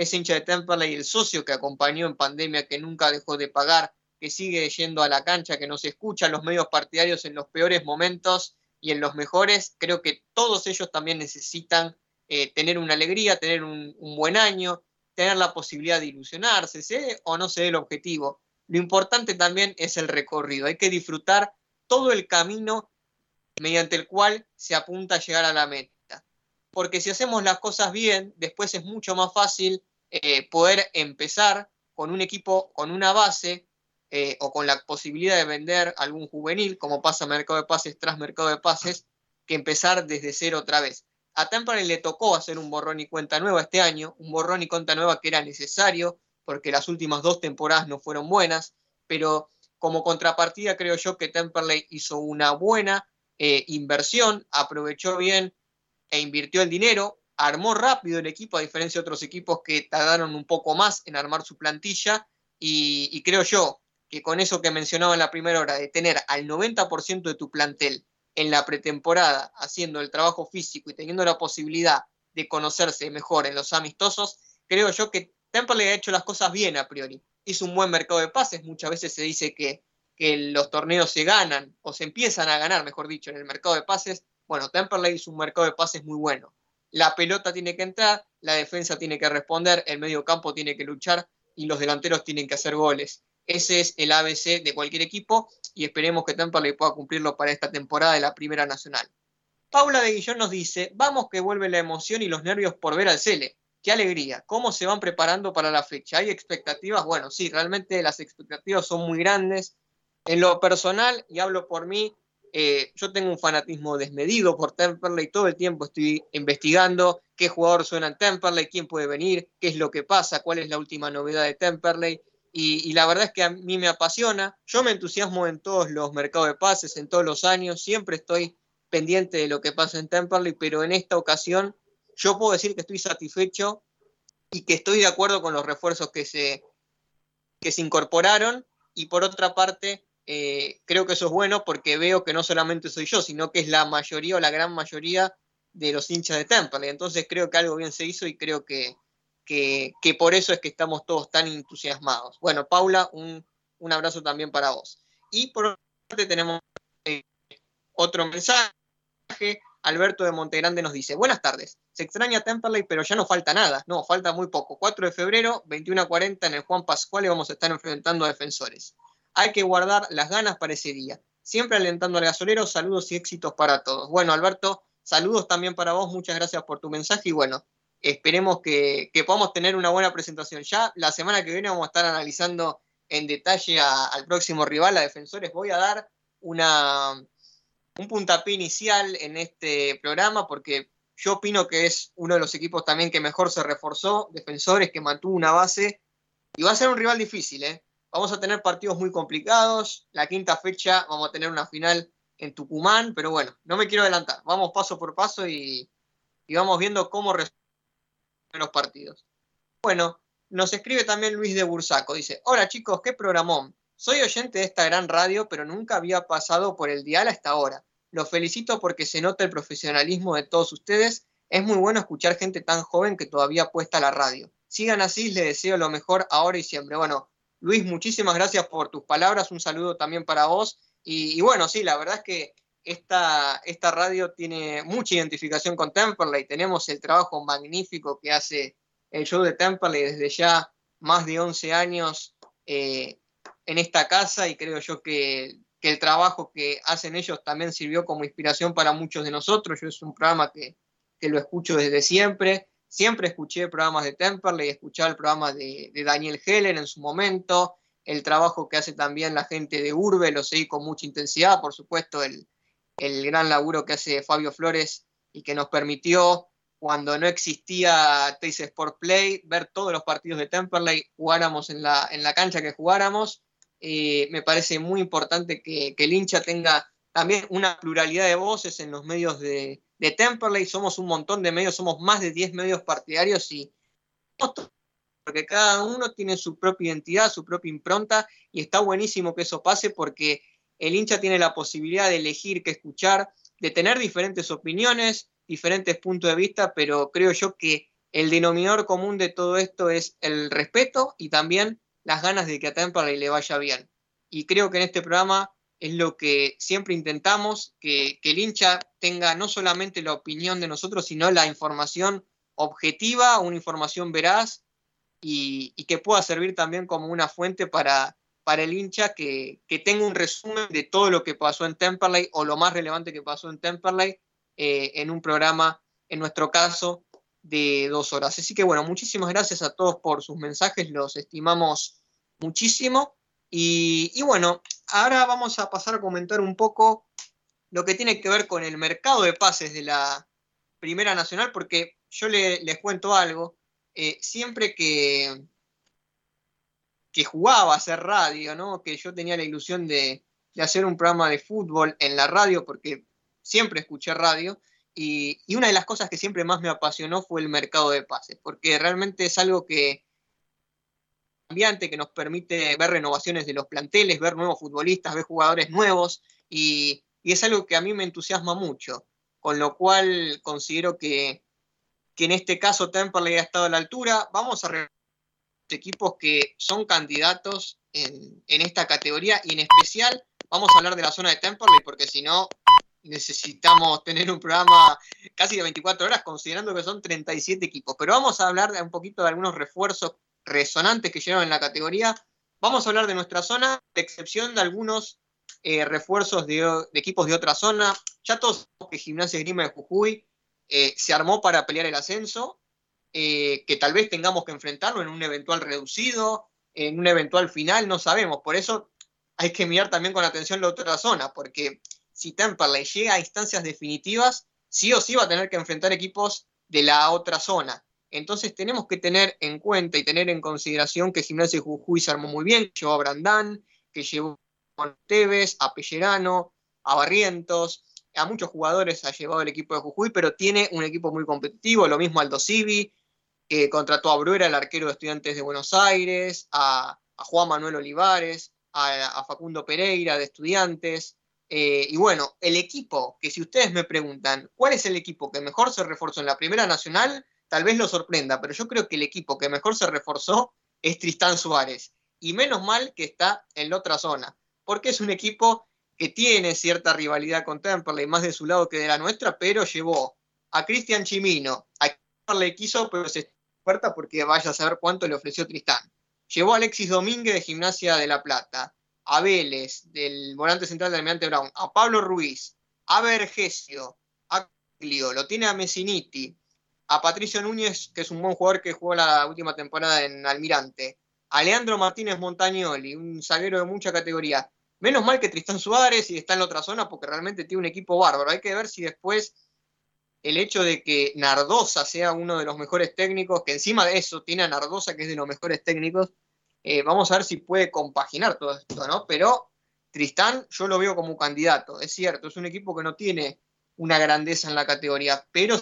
es hincha de Temperley, el socio que acompañó en pandemia, que nunca dejó de pagar, que sigue yendo a la cancha, que nos escucha los medios partidarios en los peores momentos y en los mejores, creo que todos ellos también necesitan eh, tener una alegría, tener un, un, buen año, tener la posibilidad de ilusionarse, ¿sé? o no sé el objetivo. Lo importante también es el recorrido, hay que disfrutar todo el camino mediante el cual se apunta a llegar a la meta. Porque si hacemos las cosas bien, después es mucho más fácil eh, poder empezar con un equipo, con una base, eh, o con la posibilidad de vender algún juvenil, como pasa Mercado de Pases tras Mercado de Pases, que empezar desde cero otra vez. A Temperley le tocó hacer un borrón y cuenta nueva este año, un borrón y cuenta nueva que era necesario, porque las últimas dos temporadas no fueron buenas, pero como contrapartida creo yo que Temperley hizo una buena eh, inversión, aprovechó bien e invirtió el dinero, armó rápido el equipo, a diferencia de otros equipos que tardaron un poco más en armar su plantilla, y, creo yo que con eso que mencionaba en la primera hora, de tener al 90% de tu plantel en la pretemporada haciendo el trabajo físico y teniendo la posibilidad de conocerse mejor en los amistosos, creo yo que Temperley ha hecho las cosas bien a priori. Hizo un buen mercado de pases, muchas veces se dice que, que los torneos se ganan o se empiezan a ganar, mejor dicho, en el mercado de pases. Bueno, Temperley hizo un mercado de pases muy bueno. La pelota tiene que entrar, la defensa tiene que responder, el medio campo tiene que luchar y los delanteros tienen que hacer goles. Ese es el ABC de cualquier equipo y esperemos que Temperley pueda cumplirlo para esta temporada de la Primera Nacional. Paula de Guillón nos dice, vamos que vuelve la emoción y los nervios por ver al Cele. Qué alegría, cómo se van preparando para la fecha. ¿Hay expectativas? Bueno, sí, realmente las expectativas son muy grandes. En lo personal, y hablo por mí, eh, yo tengo un fanatismo desmedido por Temperley, todo el tiempo estoy investigando qué jugador suena en Temperley, quién puede venir, qué es lo que pasa, cuál es la última novedad de Temperley. Y, y, la verdad es que a mí me apasiona. Yo me entusiasmo en todos los mercados de pases, en todos los años. Siempre estoy pendiente de lo que pasa en Temperley, pero en esta ocasión yo puedo decir que estoy satisfecho y que estoy de acuerdo con los refuerzos que se, que se incorporaron. Y por otra parte, eh, creo que eso es bueno porque veo que no solamente soy yo, sino que es la mayoría o la gran mayoría de los hinchas de Temperley. Entonces creo que algo bien se hizo y creo que, que, que por eso es que estamos todos tan entusiasmados. Bueno, Paula, un, un abrazo también para vos. Y por otra parte tenemos eh, otro mensaje. Alberto de Montegrande nos dice, buenas tardes, se extraña Temperley, pero ya no falta nada, no, falta muy poco. 4 de febrero, 21 a 40 en el Juan Pascual y vamos a estar enfrentando a defensores. Hay que guardar las ganas para ese día. Siempre alentando al gasolero, saludos y éxitos para todos. Bueno, Alberto, saludos también para vos, muchas gracias por tu mensaje y bueno, esperemos que, que podamos tener una buena presentación. Ya la semana que viene vamos a estar analizando en detalle al próximo rival, a defensores. Voy a dar una, un puntapié inicial en este programa porque yo opino que es uno de los equipos también que mejor se reforzó, defensores que mantuvo una base y va a ser un rival difícil, ¿eh? Vamos a tener partidos muy complicados, la quinta fecha vamos a tener una final en Tucumán, pero bueno, no me quiero adelantar, vamos paso por paso y, y vamos viendo cómo resuelven los partidos. Bueno, nos escribe también Luis de Bursaco, dice, hola chicos, qué programón. Soy oyente de esta gran radio, pero nunca había pasado por el dial hasta ahora. Los felicito porque se nota el profesionalismo de todos ustedes. Es muy bueno escuchar gente tan joven que todavía apuesta a la radio. Sigan así, les deseo lo mejor ahora y siempre. Bueno, Luis, muchísimas gracias por tus palabras. Un saludo también para vos. Y, bueno, sí, la verdad es que esta, esta radio tiene mucha identificación con Temperley. Tenemos el trabajo magnífico que hace el show de Temperley desde ya más de 11 años eh, en esta casa y creo yo que, que, el trabajo que hacen ellos también sirvió como inspiración para muchos de nosotros. Yo es un programa que, que lo escucho desde siempre. Siempre escuché programas de Temperley, escuchaba el programa de, Daniel Heller en su momento, el trabajo que hace también la gente de Urbe, lo seguí con mucha intensidad, por supuesto, el, el gran laburo que hace Fabio Flores y que nos permitió cuando no existía Teis Sport Play, ver todos los partidos de Temperley, jugáramos en la, en la cancha que jugáramos. Eh, me parece muy importante que, que, el hincha tenga también una pluralidad de voces en los medios de, de, Temperley. Somos un montón de medios, somos más de 10 medios partidarios y porque cada uno tiene su propia identidad, su propia impronta y está buenísimo que eso pase porque el hincha tiene la posibilidad de elegir qué escuchar, de tener diferentes opiniones, diferentes puntos de vista, pero creo yo que el denominador común de todo esto es el respeto y también las ganas de que a Temperley le vaya bien. Y creo que en este programa es lo que siempre intentamos, que, el hincha tenga no solamente la opinión de nosotros, sino la información objetiva, una información veraz y, y que pueda servir también como una fuente para, para el hincha que, que, tenga un resumen de todo lo que pasó en Temperley o lo más relevante que pasó en Temperley eh, en un programa, en nuestro caso, de dos horas. Así que bueno, muchísimas gracias a todos por sus mensajes, los estimamos muchísimo. Y, y bueno, ahora vamos a pasar a comentar un poco lo que tiene que ver con el mercado de pases de la Primera Nacional, porque yo le, les cuento algo, eh, siempre que, que jugaba a hacer radio, ¿no? que yo tenía la ilusión de, de, hacer un programa de fútbol en la radio, porque siempre escuché radio, y, y, una de las cosas que siempre más me apasionó fue el mercado de pases, porque realmente es algo que cambiante, que nos permite ver renovaciones de los planteles, ver nuevos futbolistas, ver jugadores nuevos, y, es algo que a mí me entusiasma mucho, con lo cual considero que, que en este caso Temperley ha estado a la altura. Vamos a equipos que son candidatos en, en, esta categoría y en especial vamos a hablar de la zona de Temperley porque si no necesitamos tener un programa casi de 24 horas considerando que son 37 equipos. Pero vamos a hablar un poquito de algunos refuerzos resonantes que llegaron en la categoría. Vamos a hablar de nuestra zona, de excepción de algunos eh, refuerzos de, equipos de otra zona. Ya todos que Gimnasia Grima de Jujuy eh, se armó para pelear el ascenso, eh, que tal vez tengamos que enfrentarlo en un eventual reducido, en un eventual final, no sabemos. Por eso hay que mirar también con atención la otra zona, porque si Temperley llega a instancias definitivas, sí o sí va a tener que enfrentar equipos de la otra zona. Entonces tenemos que tener en cuenta y tener en consideración que Gimnasia Jujuy se armó muy bien, llevó a Brandán, que llevó a Tevez, a Pellerano, a Barrientos, a muchos jugadores ha llevado el equipo de Jujuy, pero tiene un equipo muy competitivo, lo mismo Aldo Civi, que contrató a Bruera, el arquero de estudiantes de Buenos Aires, a, Juan Manuel Olivares, a, a, Facundo Pereira de estudiantes. Eh, y bueno, el equipo, que si ustedes me preguntan, ¿cuál es el equipo que mejor se reforzó en la Primera Nacional? Tal vez lo sorprenda, pero yo creo que el equipo que mejor se reforzó es Tristán Suárez. Y menos mal que está en la otra zona, porque es un equipo que tiene cierta rivalidad con Temperley, más de su lado que de la nuestra, pero llevó a Cristian Chimino, a Temperley quiso, pero se oferta porque vaya a saber cuánto le ofreció Tristán. Llevó a Alexis Domínguez de Gimnasia de La Plata, a Vélez, del volante central del Almirante Brown, a Pablo Ruiz, a Vergesio, a Clio, lo tiene a Messiniti, a Patricio Núñez, que es un buen jugador que jugó la última temporada en Almirante, a Leandro Martínez Montañoli, un zaguero de mucha categoría. Menos mal que Tristán Suárez y está en la otra zona porque realmente tiene un equipo bárbaro. Hay que ver si después el hecho de que Nardosa sea uno de los mejores técnicos, que encima de eso tiene a Nardosa que es de los mejores técnicos, eh, vamos a ver si puede compaginar todo esto, ¿no? Pero Tristán yo lo veo como candidato, es cierto, es un equipo que no tiene una grandeza en la categoría, pero...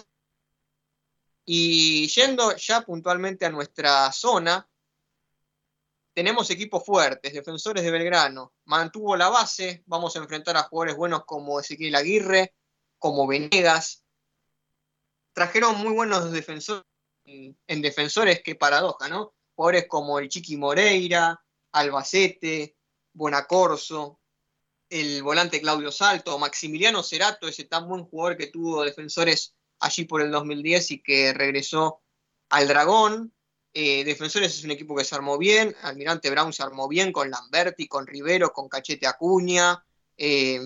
Y yendo ya puntualmente a nuestra zona, tenemos equipos fuertes, defensores de Belgrano, mantuvo la base, vamos a enfrentar a jugadores buenos como Ezequiel Aguirre, como Venegas, trajeron muy buenos defensores en defensores, qué paradoja, ¿no? Jugadores como el Chiqui Moreira, Albacete, Bonacorso, el volante Claudio Salto, Maximiliano Cerato, ese tan buen jugador que tuvo defensores allí por el 2010 y que regresó al Dragón, eh, Defensores es un equipo que se armó bien. Almirante Brown se armó bien con Lamberti, con Rivero, con Cachete Acuña, eh,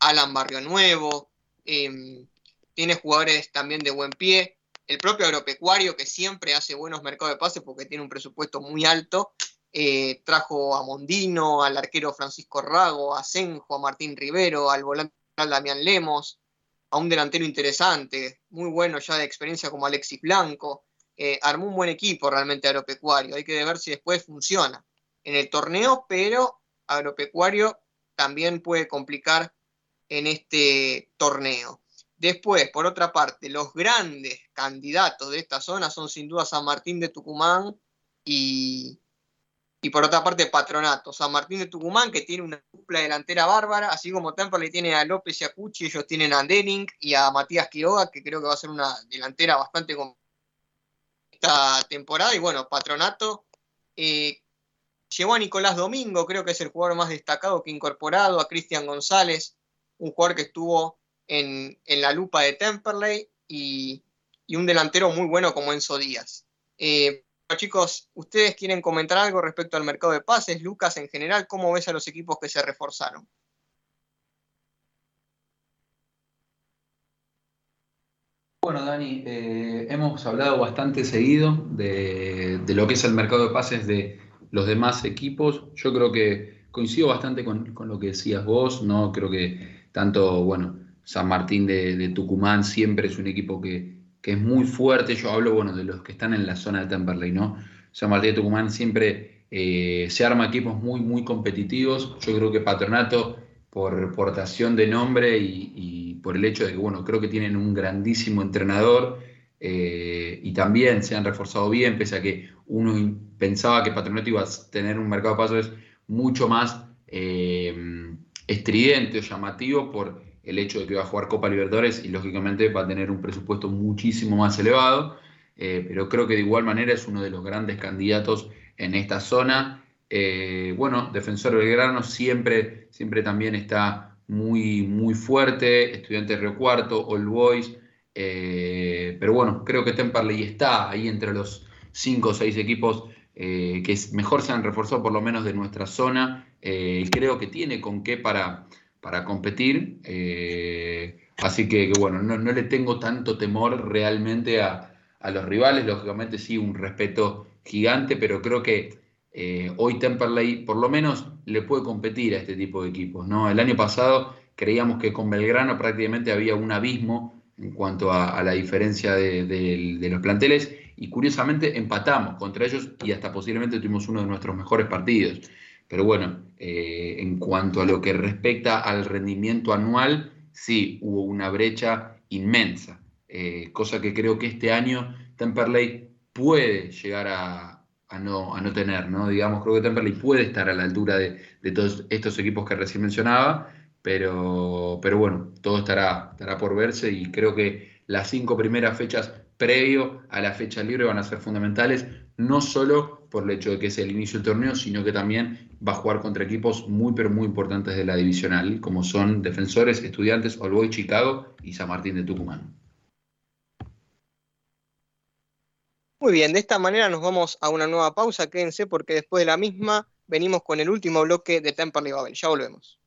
Alan Barrio Nuevo. Eh, tiene jugadores también de buen pie. El propio agropecuario, que siempre hace buenos mercados de pases porque tiene un presupuesto muy alto, eh, trajo a Mondino, al arquero Francisco Rago, a Senjo, a Martín Rivero, al volante Damián Lemos, a un delantero interesante, muy bueno ya de experiencia como Alexis Blanco eh, armó un buen equipo realmente agropecuario. Hay que ver si después funciona en el torneo, pero agropecuario también puede complicar en este torneo. Después, por otra parte, los grandes candidatos de esta zona son sin duda San Martín de Tucumán y, y por otra parte Patronato. San Martín de Tucumán que tiene una dupla delantera bárbara, así como le tiene a López y a Cuchi, ellos tienen a Denning y a Matías Quiroga, que creo que va a ser una delantera bastante esta temporada. Y bueno, Patronato eh, llevó a Nicolás Domingo, creo que es el jugador más destacado que incorporado, a Cristian González, un jugador que estuvo en, en la lupa de Temperley y, y, un delantero muy bueno como Enzo Díaz. Eh, chicos, ¿ustedes quieren comentar algo respecto al mercado de pases? Lucas, en general, ¿cómo ves a los equipos que se reforzaron? Bueno, Dani, eh, hemos hablado bastante seguido de, lo que es el mercado de pases de los demás equipos. Yo creo que coincido bastante con, lo que decías vos, ¿no? Creo que tanto, bueno, San Martín de Tucumán siempre es un equipo que, que, es muy fuerte. Yo hablo, bueno, de los que están en la zona de Temperley, ¿no? San Martín de Tucumán siempre eh, se arma equipos muy, muy competitivos. Yo creo que Patronato, por portación de nombre y, por el hecho de que, bueno, creo que tienen un grandísimo entrenador eh, y también se han reforzado bien, pese a que uno pensaba que Patronato iba a tener un mercado de pasos mucho más eh, estridente o llamativo por el hecho de que va a jugar Copa Libertadores y lógicamente va a tener un presupuesto muchísimo más elevado, eh, pero creo que de igual manera es uno de los grandes candidatos en esta zona. Eh, bueno, Defensor Belgrano siempre, siempre también está muy, muy fuerte, Estudiante Río Cuarto, All Boys, eh, pero bueno, creo que Temperley está ahí entre los cinco o seis equipos que mejor se han reforzado por lo menos de nuestra zona. Creo que tiene con qué para, para competir. Eh, así que, bueno, no, le tengo tanto temor realmente a, los rivales. Lógicamente sí, un respeto gigante, pero creo que hoy Temperley por lo menos le puede competir a este tipo de equipos. ¿no? El año pasado creíamos que con Belgrano prácticamente había un abismo en cuanto a, la diferencia de los planteles y curiosamente empatamos contra ellos y hasta posiblemente tuvimos uno de nuestros mejores partidos. Pero bueno, eh, en cuanto a lo que respecta al rendimiento anual, sí, hubo una brecha inmensa, eh, cosa que creo que este año Temperley puede llegar a, no, a no, tener, ¿no? Digamos, creo que Temperley puede estar a la altura de, todos estos equipos que recién mencionaba, pero, pero bueno, todo estará, estará por verse y creo que las cinco primeras fechas previo a la fecha libre van a ser fundamentales, no solo por el hecho de que es el inicio del torneo, sino que también va a jugar contra equipos muy, pero muy importantes de la divisional, como son Defensores, Estudiantes, All Chicago y San Martín de Tucumán. Muy bien, de esta manera nos vamos a una nueva pausa, quédense porque después de la misma venimos con el último bloque de Temperley Babel. Ya volvemos.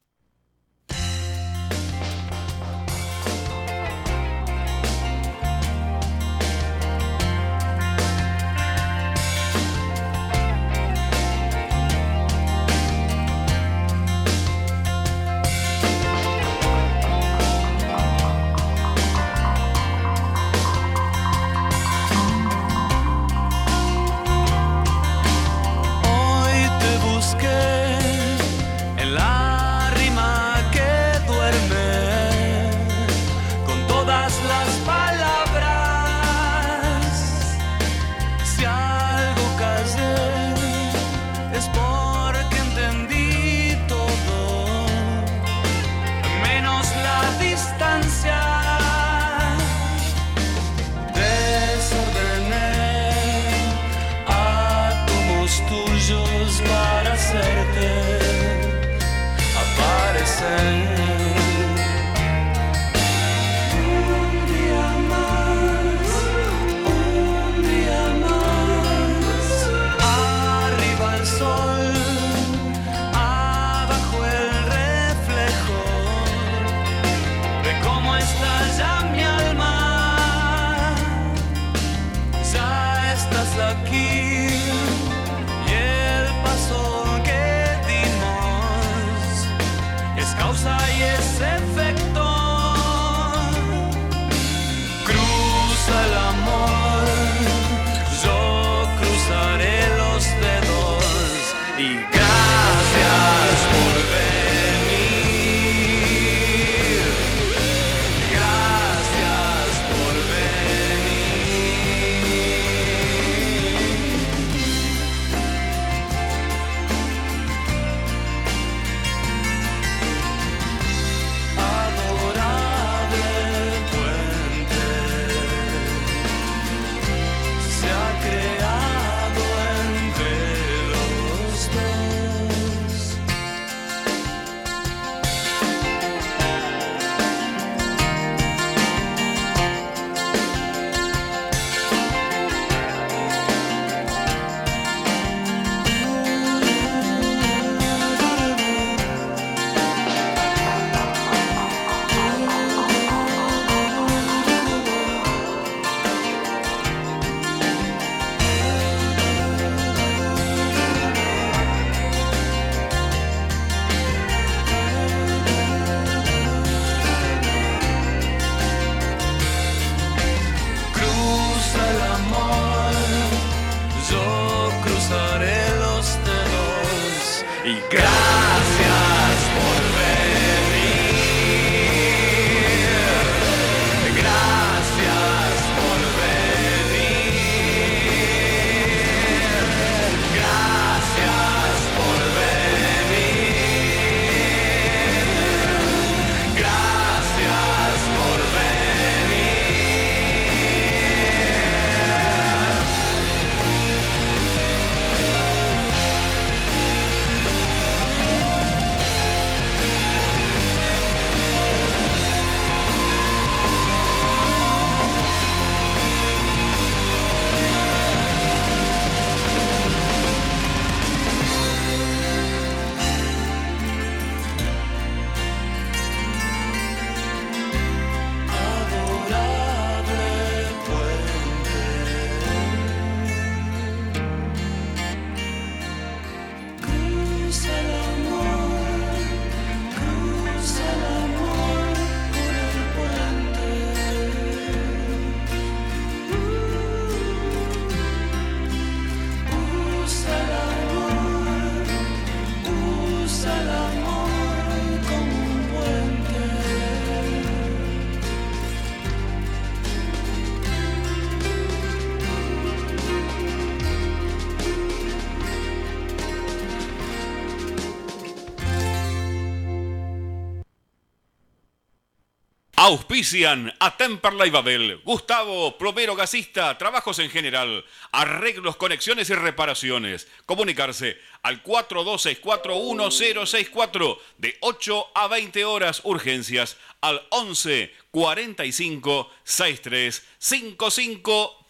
Auspician a Temperley Babel, Gustavo, plomero gasista, trabajos en general, arreglos, conexiones y reparaciones. Comunicarse al 42641064 de 8 a 20 horas urgencias al 11 45 63 55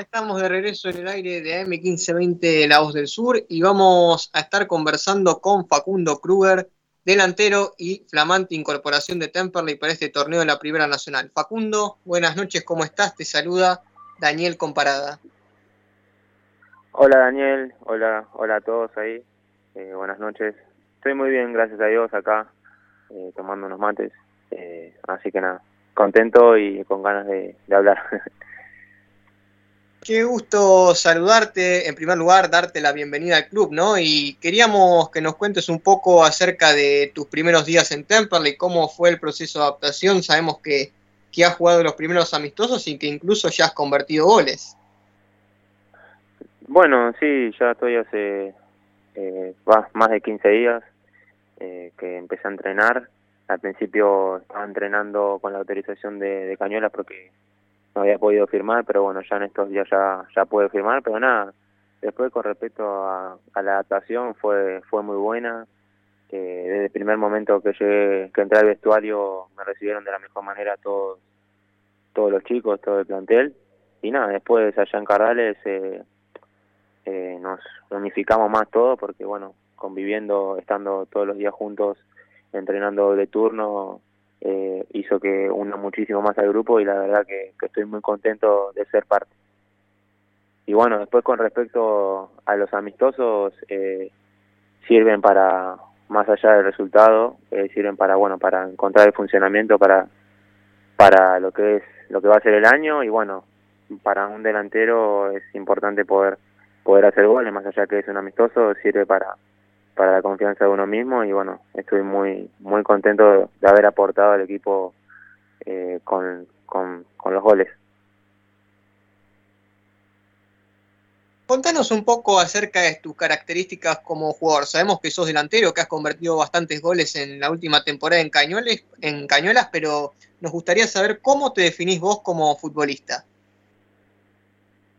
estamos de regreso en el aire de AM1520 La Voz del Sur y vamos a estar conversando con Facundo Kruger, delantero y flamante incorporación de Temperley para este torneo de la Primera Nacional. Facundo, buenas noches, ¿cómo estás? Te saluda Daniel Comparada. Hola Daniel, hola, hola a todos ahí, eh, buenas noches. Estoy muy bien, gracias a Dios, acá, eh, tomando unos mates, eh, así que nada, contento y con ganas de, de hablar. Qué gusto saludarte, en primer lugar, darte la bienvenida al club, ¿no? Y queríamos que nos cuentes un poco acerca de tus primeros días en Temperley, cómo fue el proceso de adaptación. Sabemos que, que has jugado los primeros amistosos y que incluso ya has convertido goles. Bueno, sí, ya estoy hace eh, más de 15 días eh, que empecé a entrenar. Al principio estaba entrenando con la autorización de, de porque no había podido firmar, pero bueno, ya en estos días ya, ya puede firmar, pero nada, después con respecto a, la adaptación fue, fue muy buena, que desde el primer momento que llegué, que entré al vestuario me recibieron de la mejor manera todos, todos los chicos, todo el plantel, y nada, después allá en Cardales eh, eh, nos unificamos más todo porque bueno, conviviendo, estando todos los días juntos, entrenando de turno, eh, hizo que una muchísimo más al grupo y la verdad que, estoy muy contento de ser parte. Y bueno, después con respecto a los amistosos, eh, sirven para, más allá del resultado, eh, sirven para, bueno, para encontrar el funcionamiento para, para lo que es, lo que va a ser el año y bueno, para un delantero es importante poder, poder hacer goles, más allá que es un amistoso, sirve para, para la confianza de uno mismo y bueno, estoy muy muy contento de haber aportado al equipo eh, con, con, los goles. Contanos un poco acerca de tus características como jugador. Sabemos que sos delantero, que has convertido bastantes goles en la última temporada en, Cañueles, en Cañuelas, pero nos gustaría saber cómo te definís vos como futbolista.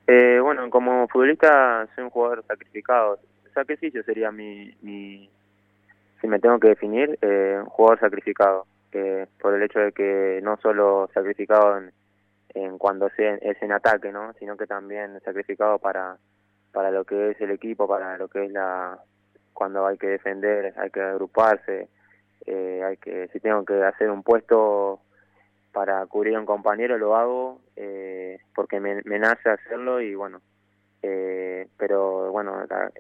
Eh, bueno, como futbolista soy un jugador sacrificado sacrificio sería mi, mi si me tengo que definir, eh, un jugador sacrificado, que por el hecho de que no solo sacrificado en, en cuando sea, es en ataque, ¿no? sino que también sacrificado para, para lo que es el equipo, para lo que es la cuando hay que defender, hay que agruparse, eh, hay que si tengo que hacer un puesto para cubrir a un compañero lo hago eh, porque me, me nace hacerlo y bueno eh, pero bueno la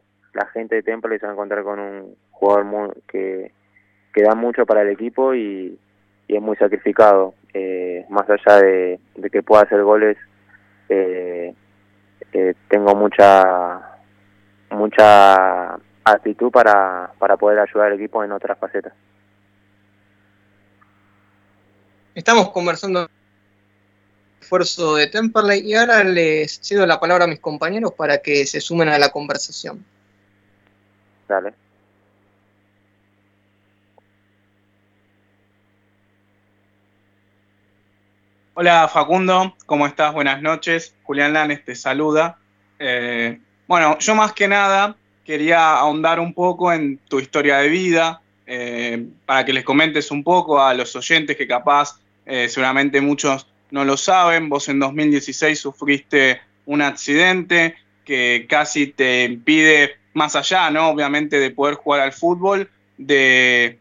gente de Temple se va a encontrar con un jugador que, que da mucho para el equipo y, es muy sacrificado. Eh, más allá de, que pueda hacer goles, eh, eh, tengo mucha mucha actitud para, para poder ayudar al equipo en otras facetas. Estamos conversando esfuerzo de Temperley y ahora les cedo la palabra a mis compañeros para que se sumen a la conversación. Dale. Hola Facundo, ¿cómo estás? Buenas noches. Julián Lanes te saluda. Eh, bueno, yo más que nada quería ahondar un poco en tu historia de vida, eh, para que les comentes un poco a los oyentes que capaz, eh, seguramente muchos no lo saben, vos en 2016 sufriste un accidente que casi te impide, más allá, ¿no? Obviamente de poder jugar al fútbol, de,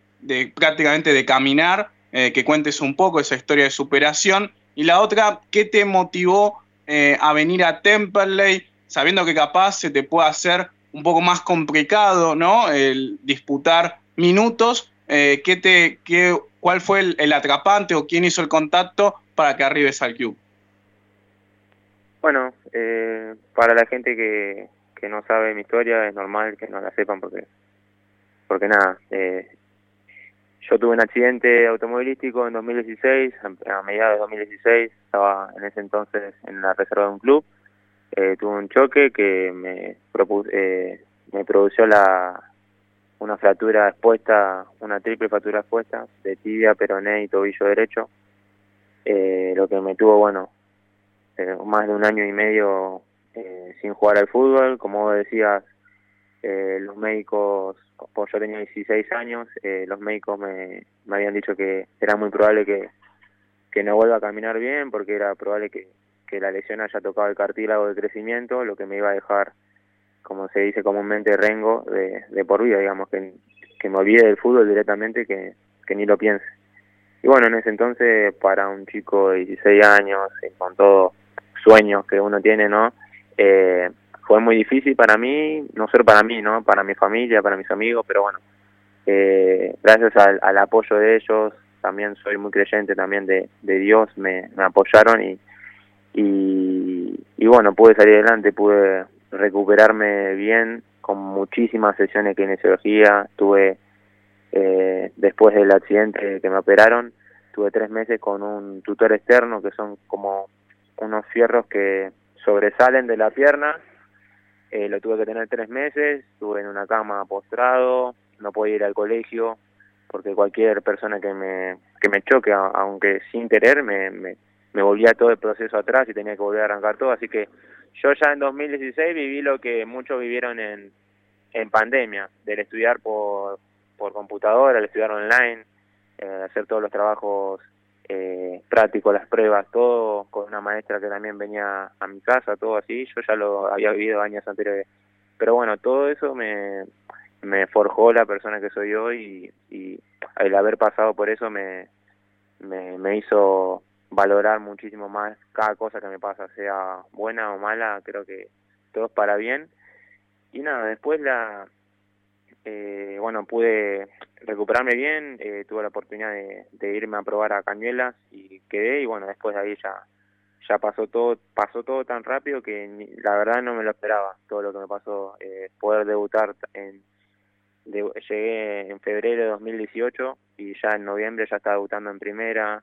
prácticamente de caminar, eh, que cuentes un poco esa historia de superación. Y la otra, ¿qué te motivó eh, a venir a Temperley, sabiendo que capaz se te puede hacer un poco más complicado, ¿no? El disputar minutos. Eh, ¿qué te, qué, ¿Cuál fue el, atrapante o quién hizo el contacto para que arribes al club? Bueno, para la gente que, que no sabe mi historia es normal que no la sepan porque, porque nada, eh, yo tuve un accidente automovilístico en 2016, a, mediados de 2016, estaba en ese entonces en la reserva de un club, eh, tuve un choque que me, propu- eh, me produjo la, una fractura expuesta, una triple fractura expuesta de tibia, peroné y tobillo derecho, eh, lo que me tuvo, bueno, eh, más de un año y medio eh, sin jugar al fútbol, como decías, eh, los médicos, pues yo tenía 16 años, eh, los médicos me, habían dicho que era muy probable que, no vuelva a caminar bien porque era probable que, la lesión haya tocado el cartílago de crecimiento, lo que me iba a dejar, como se dice comúnmente, rengo de, de por vida, digamos, que, que me olvide del fútbol directamente, que, que ni lo piense. Y bueno, en ese entonces, para un chico de 16 años, con todos sueños que uno tiene, ¿no? Eh, fue muy difícil para mí, no solo para mí, ¿no? Para mi familia, para mis amigos, pero bueno, eh, gracias al, al apoyo de ellos, también soy muy creyente también de, de Dios, me, me apoyaron y, y, y bueno, pude salir adelante, pude recuperarme bien con muchísimas sesiones de kinesiología, tuve eh, después del accidente que me operaron, tuve tres meses con un tutor externo que son como unos fierros que sobresalen de la pierna, eh, lo tuve que tener tres meses, estuve en una cama postrado, no podía ir al colegio, porque cualquier persona que me, que me choque, aunque sin querer, me, me, me volvía todo el proceso atrás y tenía que volver a arrancar todo, así que yo ya en 2016 viví lo que muchos vivieron en, en pandemia, del estudiar por, por computadora, el estudiar online, eh, hacer todos los trabajos eh, prácticos, las pruebas, todo con una maestra que también venía a mi casa, todo así, yo ya lo había vivido años anteriores. Pero bueno, todo eso me, forjó la persona que soy hoy y, y el haber pasado por eso me, me, me hizo valorar muchísimo más cada cosa que me pasa, sea buena o mala, creo que todo es para bien. Y nada, después la, eh, bueno, pude recuperarme bien, eh, tuve la oportunidad de, irme a probar a Cañuelas y quedé y bueno, después de ahí ya ya pasó todo pasó todo tan rápido que la verdad no me lo esperaba todo lo que me pasó eh, poder debutar en llegué en febrero de 2018 y ya en noviembre ya estaba debutando en primera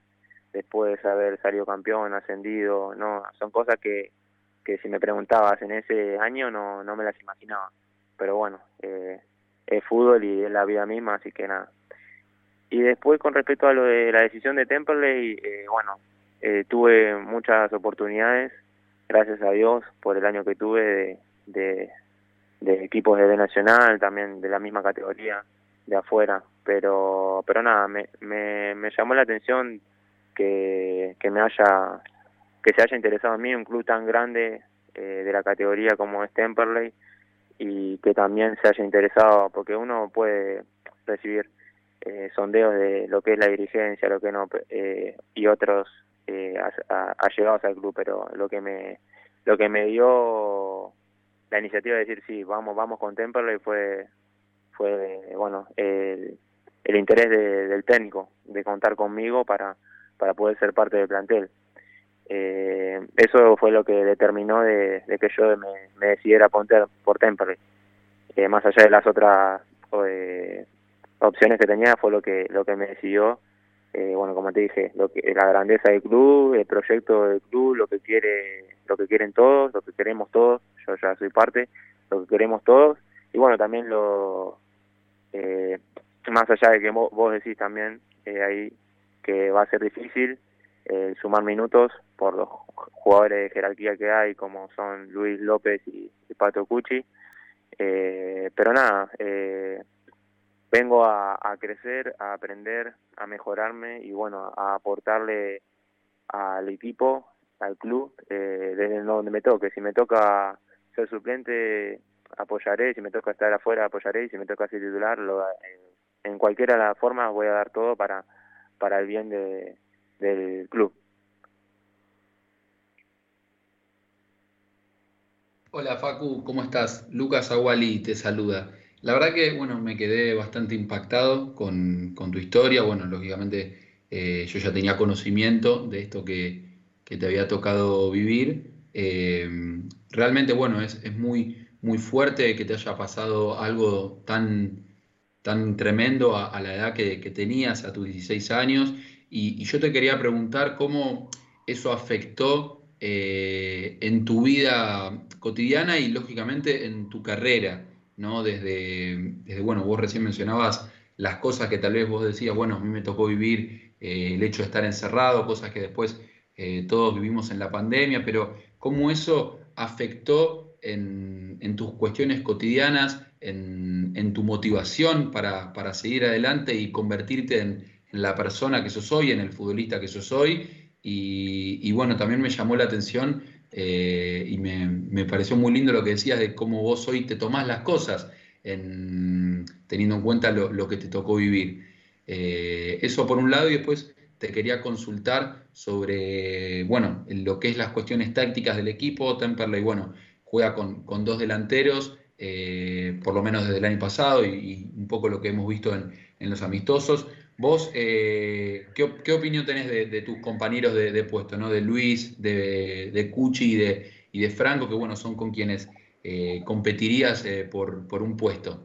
después de haber salido campeón ascendido no son cosas que que si me preguntabas en ese año no no me las imaginaba pero bueno eh, es fútbol y es la vida misma así que nada y después con respecto a lo de la decisión de Temperley eh, bueno eh, tuve muchas oportunidades, gracias a Dios, por el año que tuve de, de, de equipos de B Nacional, también de la misma categoría, de afuera. Pero, pero nada, me, me, me llamó la atención que, que me haya que se haya interesado en mí un club tan grande eh, de la categoría como es Temperley y que también se haya interesado, porque uno puede recibir eh, sondeos de lo que es la dirigencia, lo que no, eh, y otros eh, allegados al club, pero lo que me lo que me dio la iniciativa de decir sí, vamos vamos con Temperley fue fue bueno el, interés de- del técnico de contar conmigo para para poder ser parte del plantel. Eh, eso fue lo que determinó de, que yo me, decidiera por, por Temperley. Eh, más allá de las otras eh, opciones que tenía, fue lo que lo que me decidió. Eh, bueno como te dije lo que la grandeza del club el proyecto del club lo que quiere lo que quieren todos lo que queremos todos. Yo ya soy parte lo que queremos todos. Y bueno también lo más allá de que vos, vos decís también ahí que va a ser difícil sumar minutos por los jugadores de jerarquía que hay, como son Luis López y, Pato Cucci. Eh, pero nada, eh, vengo a, crecer, a aprender, a mejorarme y bueno, a aportarle al equipo, al club, desde donde me toque. Si me toca ser suplente, apoyaré, si me toca estar afuera, apoyaré, y si me toca ser titular, lo, en, en cualquiera de las formas voy a dar todo para, para el bien de, del club. Hola Facu, ¿cómo estás? Lucas Aguali te saluda. La verdad que, bueno, me quedé bastante impactado con, tu historia. Bueno, lógicamente eh, yo ya tenía conocimiento de esto que, te había tocado vivir. Eh, realmente, bueno, es, es, muy, muy fuerte que te haya pasado algo tan, tan tremendo a, la edad que, que, tenías, a tus 16 años, y, yo te quería preguntar cómo eso afectó eh, en tu vida cotidiana y lógicamente en tu carrera, ¿no? Desde, desde, bueno, vos recién mencionabas las cosas que tal vez vos decías, bueno, a mí me tocó vivir eh, el hecho de estar encerrado, cosas que después eh, todos vivimos en la pandemia, pero cómo eso afectó en, tus cuestiones cotidianas, en, tu motivación para, para, seguir adelante y convertirte en, en la persona que yo soy, en el futbolista que yo soy. Y, bueno, también me llamó la atención eh, y me, pareció muy lindo lo que decías de cómo vos hoy te tomás las cosas, teniendo en cuenta lo, que te tocó vivir. Eh, eso por un lado y después te quería consultar sobre, bueno, lo que es las cuestiones tácticas del equipo. Temperley, bueno, juega con, dos delanteros, eh, por lo menos desde el año pasado y, un poco lo que hemos visto en, en los amistosos. Vos, eh, ¿qué, opinión tenés de, tus compañeros de, puesto, ¿no? de Luis, de, de Cuchi y de, y de Franco, que bueno, son con quienes eh, competirías eh, por, por, un puesto?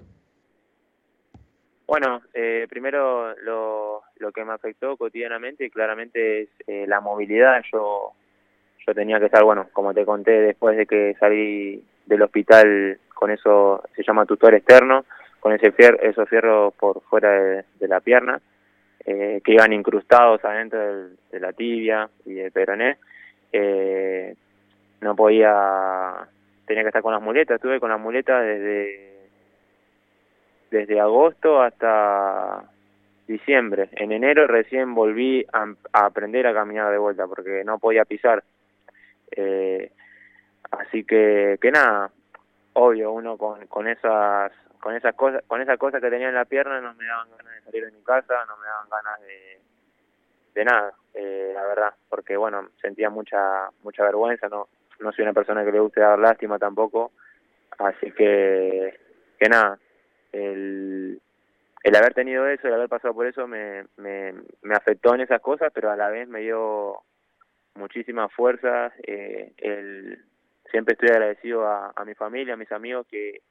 Bueno, primero lo, lo, que me afectó cotidianamente claramente es la movilidad. Yo, yo tenía que estar, bueno, como te conté, después de que salí del hospital con eso, se llama tutor externo, con ese fierro, esos fierros por fuera de la pierna eh, que iban incrustados adentro de la tibia y del peroné. Eh, no podía, tenía que estar con las muletas, estuve con las muletas desde, desde agosto hasta diciembre. En enero recién volví a, aprender a caminar de vuelta porque no podía pisar. Eh, así que, que nada, obvio, uno con, con esas con esas cosas con esas cosas que tenía en la pierna no me daban ganas de salir de mi casa no me daban ganas de de nada eh, la verdad porque bueno sentía mucha mucha vergüenza no no soy una persona que le guste dar lástima tampoco así que que nada el el haber tenido eso el haber pasado por eso me, me, me afectó en esas cosas pero a la vez me dio muchísimas fuerzas eh, el siempre estoy agradecido a, a mi familia a mis amigos que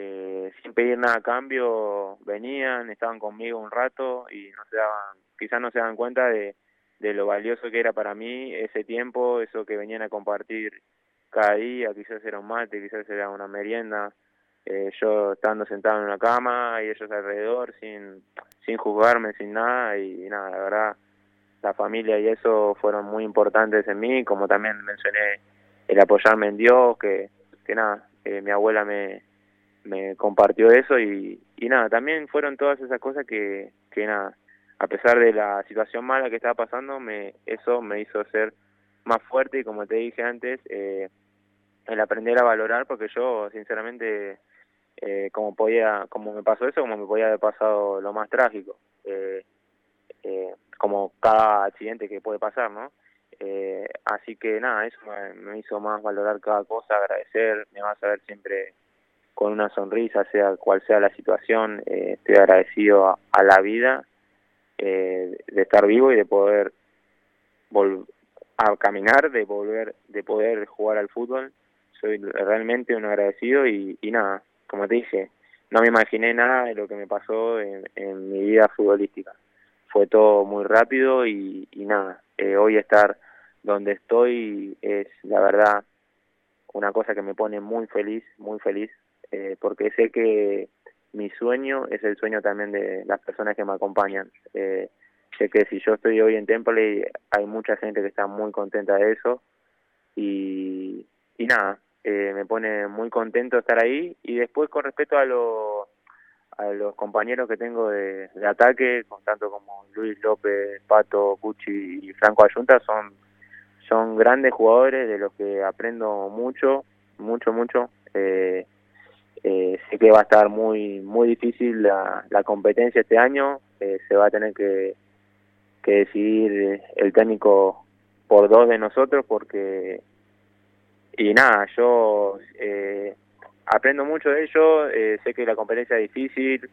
que sin pedir nada a cambio venían, estaban conmigo un rato y no se daban, quizás no se dan cuenta de, de lo valioso que era para mí ese tiempo, eso que venían a compartir cada día, quizás era un mate, quizás era una merienda, eh, yo estando sentado en una cama y ellos alrededor sin, sin juzgarme, sin nada y, nada, la verdad la familia y eso fueron muy importantes en mí, como también mencioné el apoyarme en Dios, que, que nada, eh, mi abuela me, me compartió eso y, y nada, también fueron todas esas cosas que, que nada, a pesar de la situación mala que estaba pasando, me, eso me hizo ser más fuerte y como te dije antes, eh, el aprender a valorar, porque yo sinceramente, eh, como podía, como me pasó eso, como me podía haber pasado lo más trágico, eh, eh, como cada accidente que puede pasar, ¿no? Eh, así que nada, eso me, me hizo más valorar cada cosa, agradecer, me va a saber siempre con una sonrisa, sea cual sea la situación, eh, estoy agradecido a, la vida eh, de estar vivo y de poder volver a caminar, de volver, de poder jugar al fútbol. Soy realmente un agradecido y, nada, como te dije, no me imaginé nada de lo que me pasó en, mi vida futbolística. Fue todo muy rápido y, nada, eh, hoy estar donde estoy es la verdad una cosa que me pone muy feliz, muy feliz eh, porque sé que mi sueño es el sueño también de las personas que me acompañan. Eh, sé que si yo estoy hoy en Temple hay mucha gente que está muy contenta de eso y, y nada, eh, me pone muy contento estar ahí y después con respecto a los a los compañeros que tengo de, ataque, con tanto como Luis López, Pato, Cucci y Franco Ayunta, son son grandes jugadores de los que aprendo mucho, mucho, mucho. Eh, eh, sé que va a estar muy muy difícil la, la competencia este año, eh, se va a tener que, que decidir el técnico por dos de nosotros porque y nada, yo eh, aprendo mucho de ellos, eh, sé que la competencia es difícil,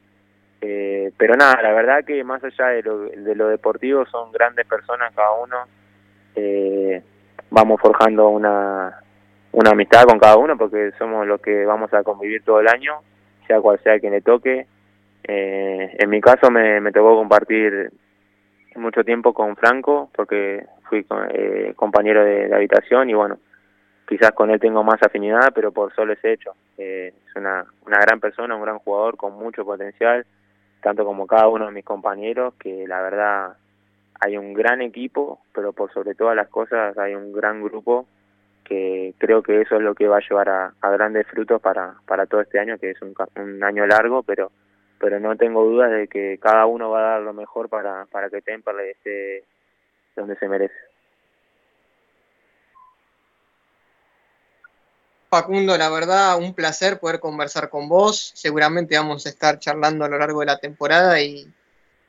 eh, pero nada, la verdad que más allá de lo, de lo deportivo son grandes personas cada uno, eh, vamos forjando una, una amistad con cada uno porque somos los que vamos a convivir todo el año, sea cual sea quien le toque. Eh, en mi caso me, tocó compartir mucho tiempo con Franco porque fui eh, compañero de, de habitación y bueno, quizás con él tengo más afinidad, pero por solo ese hecho. Eh, es una, una gran persona, un gran jugador con mucho potencial, tanto como cada uno de mis compañeros, que la verdad hay un gran equipo, pero por sobre todas las cosas hay un gran grupo que creo que eso es lo que va a llevar a, grandes frutos para, para todo este año, que es un, un año largo, pero pero no tengo dudas de que cada uno va a dar lo mejor para, para que Temperley esté donde se merece. Facundo, la verdad, un placer poder conversar con vos. Seguramente vamos a estar charlando a lo largo de la temporada y,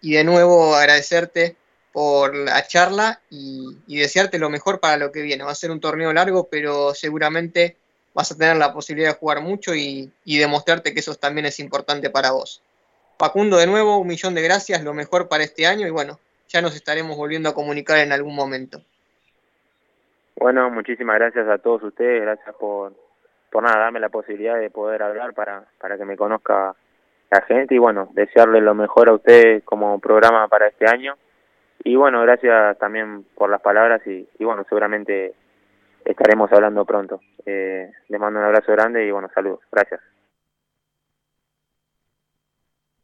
y de nuevo agradecerte por la charla y, desearte lo mejor para lo que viene. Va a ser un torneo largo, pero seguramente vas a tener la posibilidad de jugar mucho y, demostrarte que eso también es importante para vos. Facundo, de nuevo, un millón de gracias, lo mejor para este año y bueno, ya nos estaremos volviendo a comunicar en algún momento. Bueno, muchísimas gracias a todos ustedes, gracias por, por nada, darme la posibilidad de poder hablar para, para que me conozca la gente y bueno, desearle lo mejor a ustedes como programa para este año. Y bueno, gracias también por las palabras y, bueno, seguramente estaremos hablando pronto. Eh, les mando un abrazo grande y bueno, saludos. Gracias.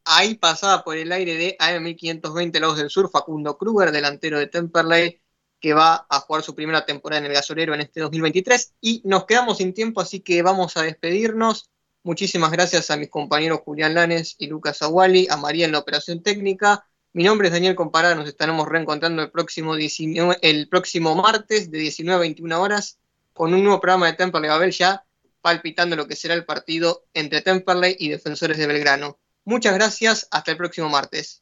Ahí pasaba por el aire de AM1520 Lagos del Sur, Facundo Kruger, delantero de Temperley, que va a jugar su primera temporada en el gasolero en este 2023. Y nos quedamos sin tiempo, así que vamos a despedirnos. Muchísimas gracias a mis compañeros Julián Lanes y Lucas Aguali, a María en la operación técnica. Mi nombre es Daniel Comparada, nos estaremos reencontrando el próximo, 19, el próximo martes de 19 a 21 horas con un nuevo programa de Temperley Babel ya palpitando lo que será el partido entre Temperley y Defensores de Belgrano. Muchas gracias, hasta el próximo martes.